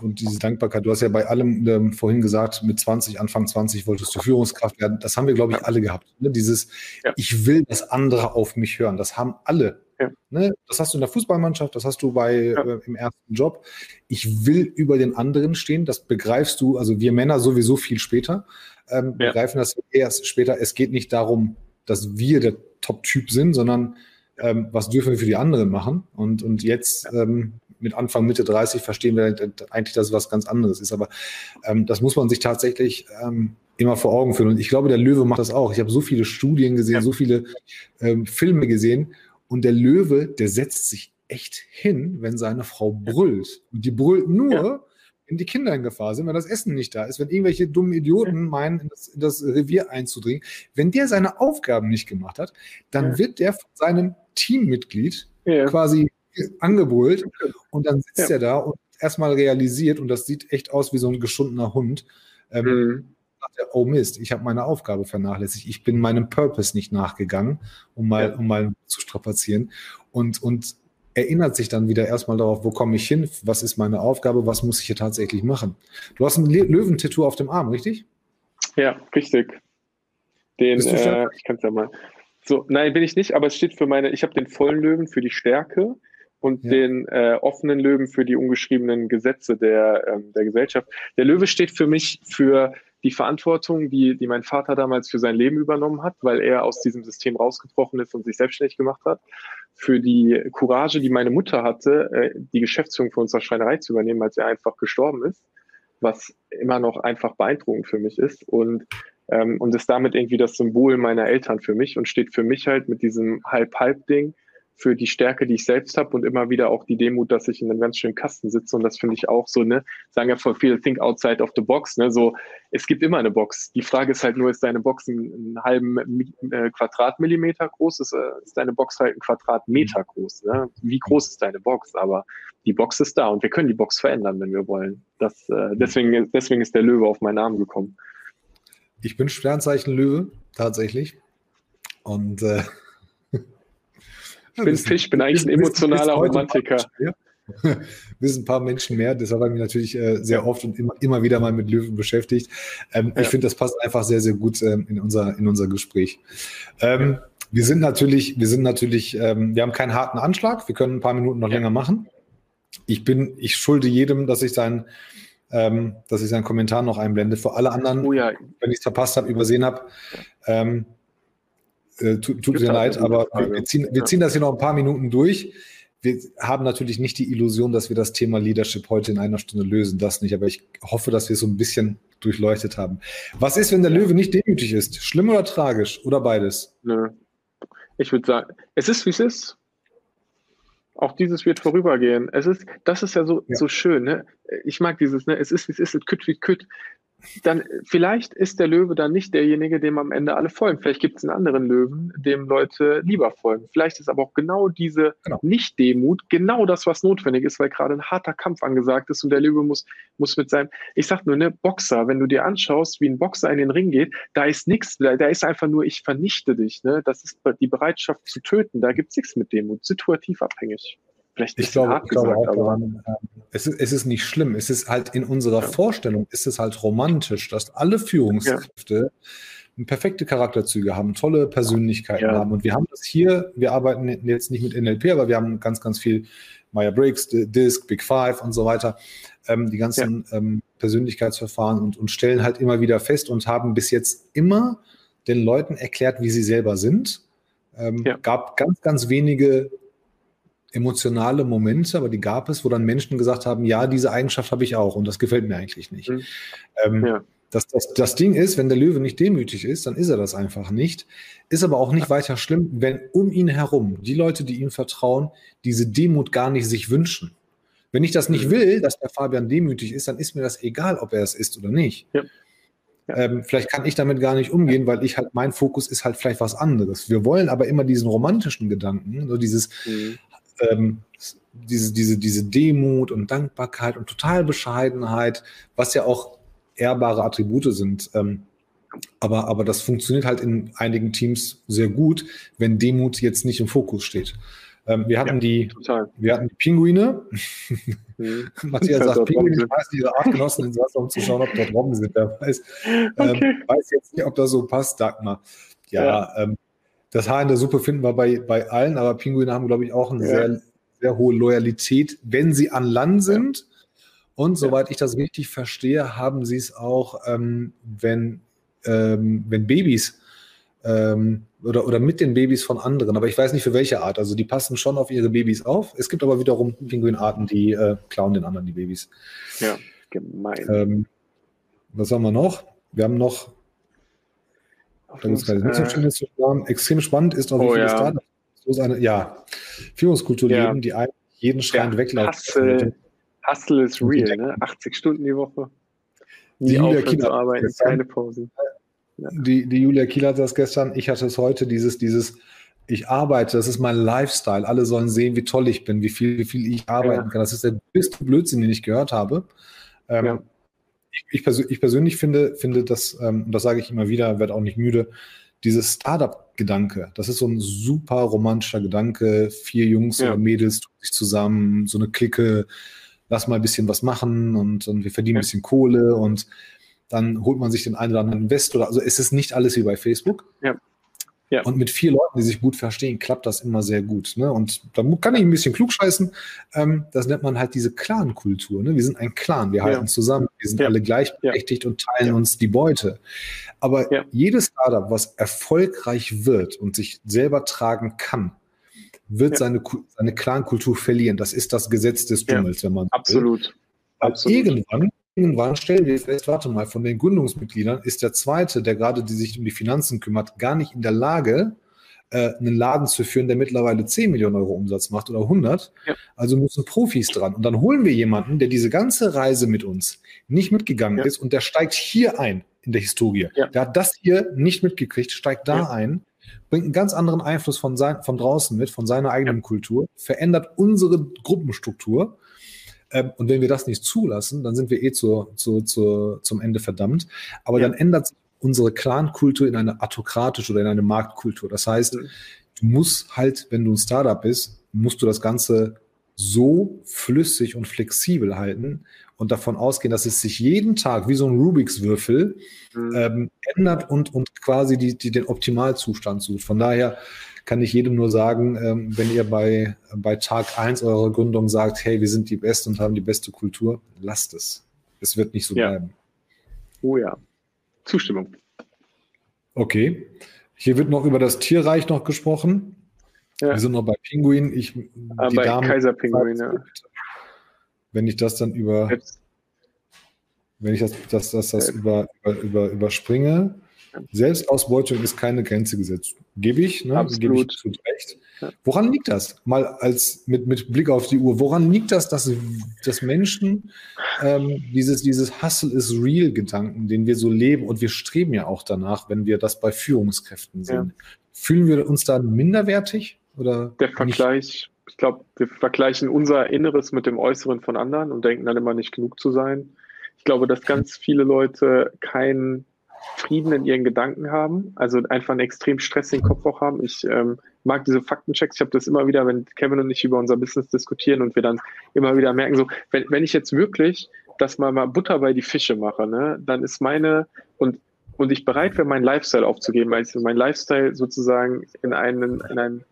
Und diese Dankbarkeit. Du hast ja bei allem ähm, vorhin gesagt, mit 20, Anfang 20 wolltest du Führungskraft werden. Das haben wir, glaube ich, ja. alle gehabt. Ne? Dieses, ich will, dass andere auf mich hören. Das haben alle ja. Ne? Das hast du in der Fußballmannschaft, das hast du bei, ja. äh, im ersten Job. Ich will über den anderen stehen, das begreifst du, also wir Männer sowieso viel später, ähm, ja. begreifen das erst später. Es geht nicht darum, dass wir der Top-Typ sind, sondern ähm, was dürfen wir für die anderen machen? Und, und jetzt ähm, mit Anfang, Mitte 30 verstehen wir eigentlich, dass es was ganz anderes ist. Aber ähm, das muss man sich tatsächlich ähm, immer vor Augen führen. Und ich glaube, der Löwe macht das auch. Ich habe so viele Studien gesehen, ja. so viele ähm, Filme gesehen und der Löwe, der setzt sich echt hin, wenn seine Frau brüllt. Und die brüllt nur, ja. wenn die Kinder in Gefahr sind, wenn das Essen nicht da ist, wenn irgendwelche dummen Idioten meinen, in das, in das Revier einzudringen. Wenn der seine Aufgaben nicht gemacht hat, dann ja. wird der von seinem Teammitglied quasi angebrüllt und dann sitzt er da und erstmal realisiert, und das sieht echt aus wie so ein geschundener Hund, ähm, mhm sagt er, oh Mist, ich habe meine Aufgabe vernachlässigt, ich bin meinem Purpose nicht nachgegangen, um mal, ja. um mal zu strapazieren. Und, und erinnert sich dann wieder erstmal darauf, wo komme ich hin, was ist meine Aufgabe, was muss ich hier tatsächlich machen. Du hast ein Löwentattoo auf dem Arm, richtig? Ja, richtig. Den, äh, ich kann es ja mal. So, nein, bin ich nicht, aber es steht für meine, ich habe den vollen Löwen für die Stärke und ja. den äh, offenen Löwen für die ungeschriebenen Gesetze der, ähm, der Gesellschaft. Der Löwe steht für mich für die Verantwortung, die, die mein Vater damals für sein Leben übernommen hat, weil er aus diesem System rausgebrochen ist und sich selbstständig gemacht hat, für die Courage, die meine Mutter hatte, äh, die Geschäftsführung für unsere Schreinerei zu übernehmen, als er einfach gestorben ist, was immer noch einfach beeindruckend für mich ist und ähm, und ist damit irgendwie das Symbol meiner Eltern für mich und steht für mich halt mit diesem Halb-Halb-Ding für die Stärke, die ich selbst habe und immer wieder auch die Demut, dass ich in einem ganz schönen Kasten sitze. Und das finde ich auch so, ne, sagen ja voll viele, think outside of the box, ne, so, es gibt immer eine Box. Die Frage ist halt nur, ist deine Box einen, einen halben äh, Quadratmillimeter groß? Ist, äh, ist deine Box halt ein Quadratmeter groß? Ne? Wie groß ist deine Box? Aber die Box ist da und wir können die Box verändern, wenn wir wollen. Das, äh, deswegen, deswegen ist der Löwe auf meinen Namen gekommen. Ich bin Sternzeichen Löwe, tatsächlich. Und äh, Ich bin Fisch, bin eigentlich ein emotionaler Romantiker. wissen ein paar Menschen mehr, deshalb habe ich mich natürlich äh, sehr oft und immer, immer wieder mal mit Löwen beschäftigt. Ähm, ja. Ich finde, das passt einfach sehr, sehr gut ähm, in, unser, in unser Gespräch. Ähm, wir sind natürlich, wir sind natürlich, ähm, wir haben keinen harten Anschlag, wir können ein paar Minuten noch ja. länger machen. Ich bin, ich schulde jedem, dass ich sein, ähm, dass ich seinen Kommentar noch einblende. Für alle anderen, oh ja. wenn ich es verpasst habe, übersehen habe, ähm, äh, tut, tut mir leid, aber wir ziehen, wir ziehen das hier noch ein paar Minuten durch wir haben natürlich nicht die Illusion, dass wir das Thema Leadership heute in einer Stunde lösen, das nicht, aber ich hoffe, dass wir so ein bisschen durchleuchtet haben. Was ist, wenn der Löwe nicht demütig ist? Schlimm oder tragisch oder beides? Nö. Ich würde sagen, es ist, wie es ist. Auch dieses wird vorübergehen. Es ist, das ist ja so, ja. so schön. Ne? Ich mag dieses, ne? es ist, wie es ist, es kütt wie kütt dann vielleicht ist der Löwe dann nicht derjenige, dem am Ende alle folgen. Vielleicht gibt es einen anderen Löwen, dem Leute lieber folgen. Vielleicht ist aber auch genau diese genau. Nicht-Demut genau das, was notwendig ist, weil gerade ein harter Kampf angesagt ist und der Löwe muss, muss mit seinem, ich sag nur, ne, Boxer, wenn du dir anschaust, wie ein Boxer in den Ring geht, da ist nichts, da, da ist einfach nur, ich vernichte dich. Ne? Das ist die Bereitschaft zu töten, da gibt es nichts mit Demut, situativ abhängig. Vielleicht ich glaube, ich glaube gesagt, auch daran, äh, es, ist, es ist nicht schlimm. Es ist halt in unserer ja. Vorstellung, ist es halt romantisch, dass alle Führungskräfte ja. perfekte Charakterzüge haben, tolle Persönlichkeiten ja. haben. Und wir haben das hier, wir arbeiten jetzt nicht mit NLP, aber wir haben ganz, ganz viel Meyer Briggs, Disk, Big Five und so weiter, ähm, die ganzen ähm, Persönlichkeitsverfahren und, und stellen halt immer wieder fest und haben bis jetzt immer den Leuten erklärt, wie sie selber sind. Ähm, gab ganz, ganz wenige emotionale Momente, aber die gab es, wo dann Menschen gesagt haben, ja, diese Eigenschaft habe ich auch und das gefällt mir eigentlich nicht. Mhm. Ähm, ja. das, das, das Ding ist, wenn der Löwe nicht demütig ist, dann ist er das einfach nicht. Ist aber auch nicht weiter schlimm, wenn um ihn herum die Leute, die ihm vertrauen, diese Demut gar nicht sich wünschen. Wenn ich das nicht mhm. will, dass der Fabian demütig ist, dann ist mir das egal, ob er es ist oder nicht. Ja. Ja. Ähm, vielleicht kann ich damit gar nicht umgehen, weil ich halt, mein Fokus ist halt vielleicht was anderes. Wir wollen aber immer diesen romantischen Gedanken, so dieses, mhm ähm, diese, diese, diese Demut und Dankbarkeit und total Bescheidenheit, was ja auch ehrbare Attribute sind. Ähm, aber, aber das funktioniert halt in einigen Teams sehr gut, wenn Demut jetzt nicht im Fokus steht. Ähm, wir, hatten ja, die, wir hatten die Pinguine. Mhm. Matthias sagt Pinguine, ich weiß nicht, Artgenossen ins Wasser, um zu schauen, ob dort Robben sind. Wer weiß. Ähm, okay. weiß jetzt nicht, ob das so passt, Dagmar. Ja, ja. Ähm, das Haar in der Suppe finden wir bei, bei allen, aber Pinguine haben, glaube ich, auch eine ja. sehr, sehr hohe Loyalität, wenn sie an Land sind. Und soweit ich das richtig verstehe, haben sie es auch, ähm, wenn, ähm, wenn Babys ähm, oder, oder mit den Babys von anderen. Aber ich weiß nicht für welche Art. Also die passen schon auf ihre Babys auf. Es gibt aber wiederum Pinguinarten, die äh, klauen den anderen die Babys. Ja, gemein. Ähm, was haben wir noch? Wir haben noch gibt es keine Missverständnisse zu sparen. Extrem spannend ist auch, wie oh, viele ja. Startups so eine ja, Führungskultur ja. leben, die eigentlich jeden Schrein ja, weglaufen. Hustle, Hustle ist real, ne? 80 Stunden die Woche. Die, die Julia Kiel arbeiten, keine Pause. Ja. Die, die Julia Kiel hat das gestern, ich hatte es heute, dieses, dieses, ich arbeite, das ist mein Lifestyle. Alle sollen sehen, wie toll ich bin, wie viel, wie viel ich arbeiten ja. kann. Das ist der größte Blödsinn, den ich gehört habe. Ähm, ja ich, persö ich, persönlich finde, finde das, ähm, das sage ich immer wieder, werde auch nicht müde, dieses Startup-Gedanke, das ist so ein super romantischer Gedanke. Vier Jungs ja. oder Mädels tun sich zusammen, so eine Clique, lass mal ein bisschen was machen und, und wir verdienen ja. ein bisschen Kohle und dann holt man sich den einen oder anderen Investor. Also es ist nicht alles wie bei Facebook. Ja. Ja. Und mit vier Leuten, die sich gut verstehen, klappt das immer sehr gut. Ne? Und da kann ich ein bisschen klugscheißen. Ähm, das nennt man halt diese Clan-Kultur. Ne? Wir sind ein Clan, wir halten ja. zusammen, wir sind ja. alle gleichberechtigt und teilen uns die Beute. Aber jedes Startup, was erfolgreich wird und sich selber tragen kann, wird seine, seine Clan-Kultur verlieren. Das ist das Gesetz des Dschungels, wenn man Absolut. Will. Absolut. Irgendwann Irgendwann stellen wir fest, warte mal, von den Gründungsmitgliedern ist der zweite, der gerade die sich um die Finanzen kümmert, gar nicht in der Lage, äh, einen Laden zu führen, der mittlerweile 10 Millionen Euro Umsatz macht oder 100. Ja. Also müssen Profis dran. Und dann holen wir jemanden, der diese ganze Reise mit uns nicht mitgegangen ja. ist und der steigt hier ein in der Historie. Ja. Der hat das hier nicht mitgekriegt, steigt da ein, bringt einen ganz anderen Einfluss von, sein, von draußen mit, von seiner eigenen Kultur, verändert unsere Gruppenstruktur und wenn wir das nicht zulassen, dann sind wir eh zu, zu, zu, zum Ende verdammt. Aber ja. dann ändert sich unsere Clan-Kultur in eine autokratische oder in eine Marktkultur. Das heißt, du musst halt, wenn du ein Startup bist, musst du das Ganze so flüssig und flexibel halten und davon ausgehen, dass es sich jeden Tag wie so ein Rubiks Würfel mhm. ähm, ändert und, und quasi die, die, den Optimalzustand sucht. Von daher kann ich jedem nur sagen, ähm, wenn ihr bei, bei Tag 1 eurer Gründung sagt, hey, wir sind die Besten und haben die beste Kultur, lasst es. Es wird nicht so ja. bleiben. Oh ja. Zustimmung. Okay. Hier wird noch über das Tierreich noch gesprochen. Ja. Wir sind noch bei Pinguin. Ich, ah, die bei Dame Kaiserpinguin, ja. Wenn ich das dann über, Jetzt. wenn ich das, das, das, das über, über, über, überspringe, Selbstausbeutung ist keine Grenze gesetzt. Gebe ich, ne? Gebe ich zu recht. Woran liegt das? Mal als mit, mit Blick auf die Uhr, woran liegt das, dass, dass Menschen ähm, dieses, dieses Hustle is real Gedanken, den wir so leben und wir streben ja auch danach, wenn wir das bei Führungskräften sehen. Ja. Fühlen wir uns dann minderwertig? Oder Der Vergleich, nicht? ich glaube, wir vergleichen unser Inneres mit dem Äußeren von anderen und denken dann immer nicht genug zu sein. Ich glaube, dass ganz viele Leute keinen Frieden in ihren Gedanken haben, also einfach einen extrem stressigen Kopf auch haben. Ich ähm, mag diese Faktenchecks. Ich habe das immer wieder, wenn Kevin und ich über unser Business diskutieren und wir dann immer wieder merken, so, wenn, wenn ich jetzt wirklich das mal, mal Butter bei die Fische mache, ne, dann ist meine und und ich bereit wäre, meinen Lifestyle aufzugeben, weil ich mein Lifestyle sozusagen in einen, in einen,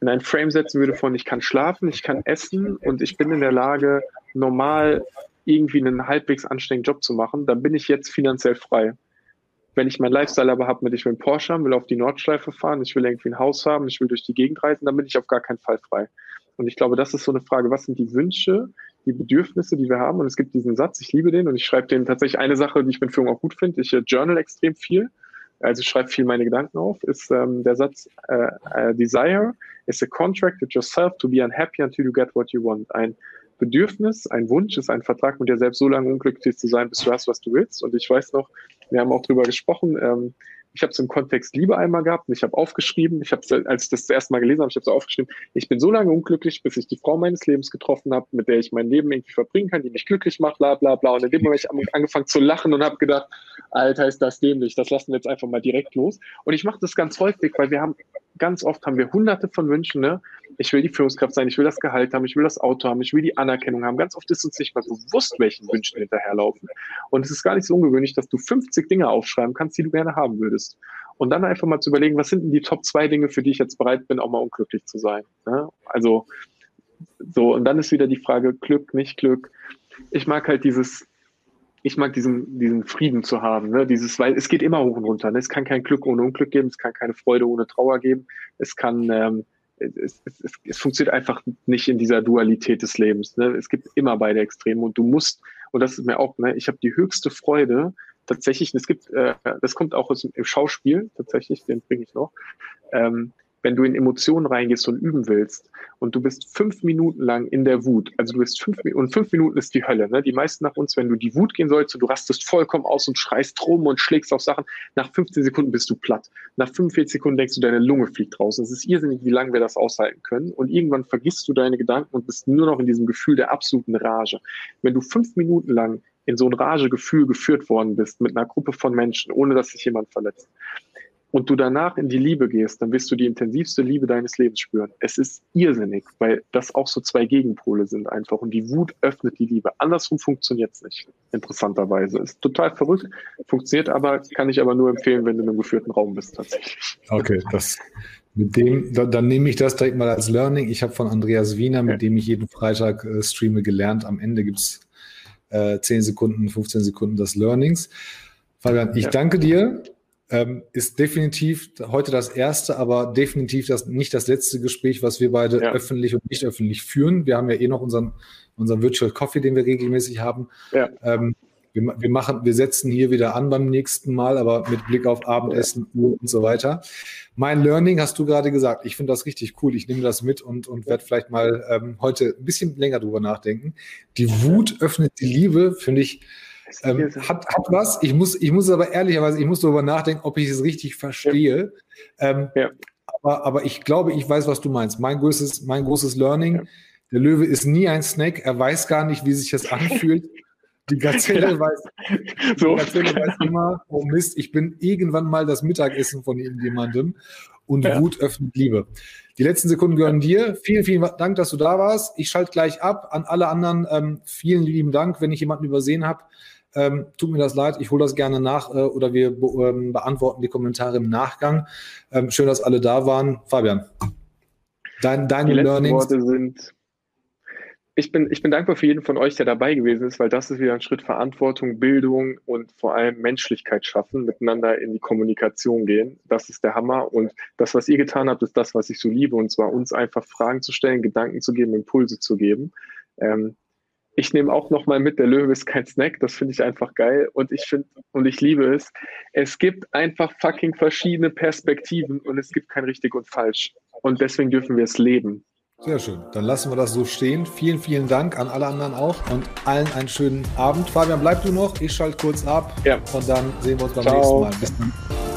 in einen Frame setzen würde von ich kann schlafen, ich kann essen und ich bin in der Lage, normal irgendwie einen halbwegs anständigen Job zu machen, dann bin ich jetzt finanziell frei. Wenn ich meinen Lifestyle aber habe mit, ich will einen Porsche haben, will auf die Nordschleife fahren, ich will irgendwie ein Haus haben, ich will durch die Gegend reisen, dann bin ich auf gar keinen Fall frei. Und ich glaube, das ist so eine Frage, was sind die Wünsche, die Bedürfnisse, die wir haben? Und es gibt diesen Satz, ich liebe den und ich schreibe den tatsächlich eine Sache, die ich mit Führung auch gut finde. Ich äh, journal extrem viel, also ich schreibe viel meine Gedanken auf, ist ähm, der Satz, äh, äh, Desire is a contract with yourself to be unhappy until you get what you want. Ein Bedürfnis, ein Wunsch ist ein Vertrag mit dir selbst so lange unglücklich zu sein, bis du hast, was du willst. Und ich weiß noch, wir haben auch drüber gesprochen, ähm, ich habe es im Kontext Liebe einmal gehabt und ich habe aufgeschrieben, ich habe als ich das, erste Mal gelesen habe, ich habe so aufgeschrieben, ich bin so lange unglücklich, bis ich die Frau meines Lebens getroffen habe, mit der ich mein Leben irgendwie verbringen kann, die mich glücklich macht, bla bla bla. Und in dem Moment habe ich angefangen zu lachen und habe gedacht, Alter, ist das dämlich, das lassen wir jetzt einfach mal direkt los. Und ich mache das ganz häufig, weil wir haben, ganz oft haben wir hunderte von Wünschen, ne? Ich will die Führungskraft sein, ich will das Gehalt haben, ich will das Auto haben, ich will die Anerkennung haben. Ganz oft ist uns nicht mal bewusst, welchen Wünschen hinterherlaufen. Und es ist gar nicht so ungewöhnlich, dass du 50 Dinge aufschreiben kannst, die du gerne haben würdest. Und dann einfach mal zu überlegen, was sind denn die Top zwei Dinge, für die ich jetzt bereit bin, auch mal unglücklich zu sein. Ne? Also so, und dann ist wieder die Frage, Glück, nicht Glück. Ich mag halt dieses, ich mag diesen, diesen Frieden zu haben, ne? Dieses, weil es geht immer hoch und runter. Ne? Es kann kein Glück ohne Unglück geben, es kann keine Freude ohne Trauer geben, es kann, ähm, es, es, es, es funktioniert einfach nicht in dieser Dualität des Lebens. Ne? Es gibt immer beide Extreme und du musst, und das ist mir auch, ne, ich habe die höchste Freude, tatsächlich, es gibt, äh, das kommt auch aus dem Schauspiel, tatsächlich, den bringe ich noch. Ähm, wenn du in Emotionen reingehst und üben willst und du bist fünf Minuten lang in der Wut, also du bist fünf und fünf Minuten ist die Hölle. Ne? Die meisten nach uns, wenn du die Wut gehen sollst du rastest vollkommen aus und schreist rum und schlägst auf Sachen, nach 15 Sekunden bist du platt. Nach 45 Sekunden denkst du, deine Lunge fliegt raus. Es ist irrsinnig, wie lange wir das aushalten können. Und irgendwann vergisst du deine Gedanken und bist nur noch in diesem Gefühl der absoluten Rage. Wenn du fünf Minuten lang in so ein Ragegefühl geführt worden bist mit einer Gruppe von Menschen, ohne dass sich jemand verletzt, und du danach in die Liebe gehst, dann wirst du die intensivste Liebe deines Lebens spüren. Es ist irrsinnig, weil das auch so zwei Gegenpole sind einfach. Und die Wut öffnet die Liebe. Andersrum funktioniert es nicht, interessanterweise. Ist total verrückt, funktioniert aber, kann ich aber nur empfehlen, wenn du in einem geführten Raum bist tatsächlich. Okay, das mit dem, dann, dann nehme ich das direkt mal als Learning. Ich habe von Andreas Wiener, mit ja. dem ich jeden Freitag äh, streame, gelernt. Am Ende gibt es äh, 10 Sekunden, 15 Sekunden des Learnings. Fabian, ich ja. danke dir. Ähm, ist definitiv heute das erste, aber definitiv das, nicht das letzte Gespräch, was wir beide ja. öffentlich und nicht öffentlich führen. Wir haben ja eh noch unseren, unseren Virtual Coffee, den wir regelmäßig haben. Ja. Ähm, wir, wir, machen, wir setzen hier wieder an beim nächsten Mal, aber mit Blick auf Abendessen, Uhr und so weiter. Mein Learning hast du gerade gesagt. Ich finde das richtig cool. Ich nehme das mit und, und werde vielleicht mal ähm, heute ein bisschen länger drüber nachdenken. Die Wut öffnet die Liebe, finde ich ähm, hat, hat was. Ich muss, ich muss aber ehrlicherweise, ich muss darüber nachdenken, ob ich es richtig verstehe. Ja. Ähm, ja. aber, aber ich glaube, ich weiß, was du meinst. Mein größtes, mein großes Learning, ja. der Löwe ist nie ein Snack. Er weiß gar nicht, wie sich das anfühlt. Die Gazelle, weiß, so. die Gazelle weiß immer, oh Mist, ich bin irgendwann mal das Mittagessen von jemandem. und ja. Wut öffnet Liebe. Die letzten Sekunden gehören dir. Vielen, vielen Dank, dass du da warst. Ich schalte gleich ab. An alle anderen ähm, vielen lieben Dank, wenn ich jemanden übersehen habe. Ähm, tut mir das leid, ich hole das gerne nach äh, oder wir be ähm, beantworten die Kommentare im Nachgang. Ähm, schön, dass alle da waren. Fabian, dein, deine Learnings. Worte sind, ich bin, ich bin dankbar für jeden von euch, der dabei gewesen ist, weil das ist wieder ein Schritt Verantwortung, Bildung und vor allem Menschlichkeit schaffen, miteinander in die Kommunikation gehen. Das ist der Hammer. Und das, was ihr getan habt, ist das, was ich so liebe. Und zwar uns einfach Fragen zu stellen, Gedanken zu geben, Impulse zu geben. Ähm, ich nehme auch noch mal mit, der Löwe ist kein Snack, das finde ich einfach geil und ich finde und ich liebe es. Es gibt einfach fucking verschiedene Perspektiven und es gibt kein richtig und falsch und deswegen dürfen wir es leben. Sehr schön. Dann lassen wir das so stehen. Vielen, vielen Dank an alle anderen auch und allen einen schönen Abend. Fabian, bleib du noch. Ich schalte kurz ab ja. und dann sehen wir uns beim Ciao. nächsten Mal. Bis dann.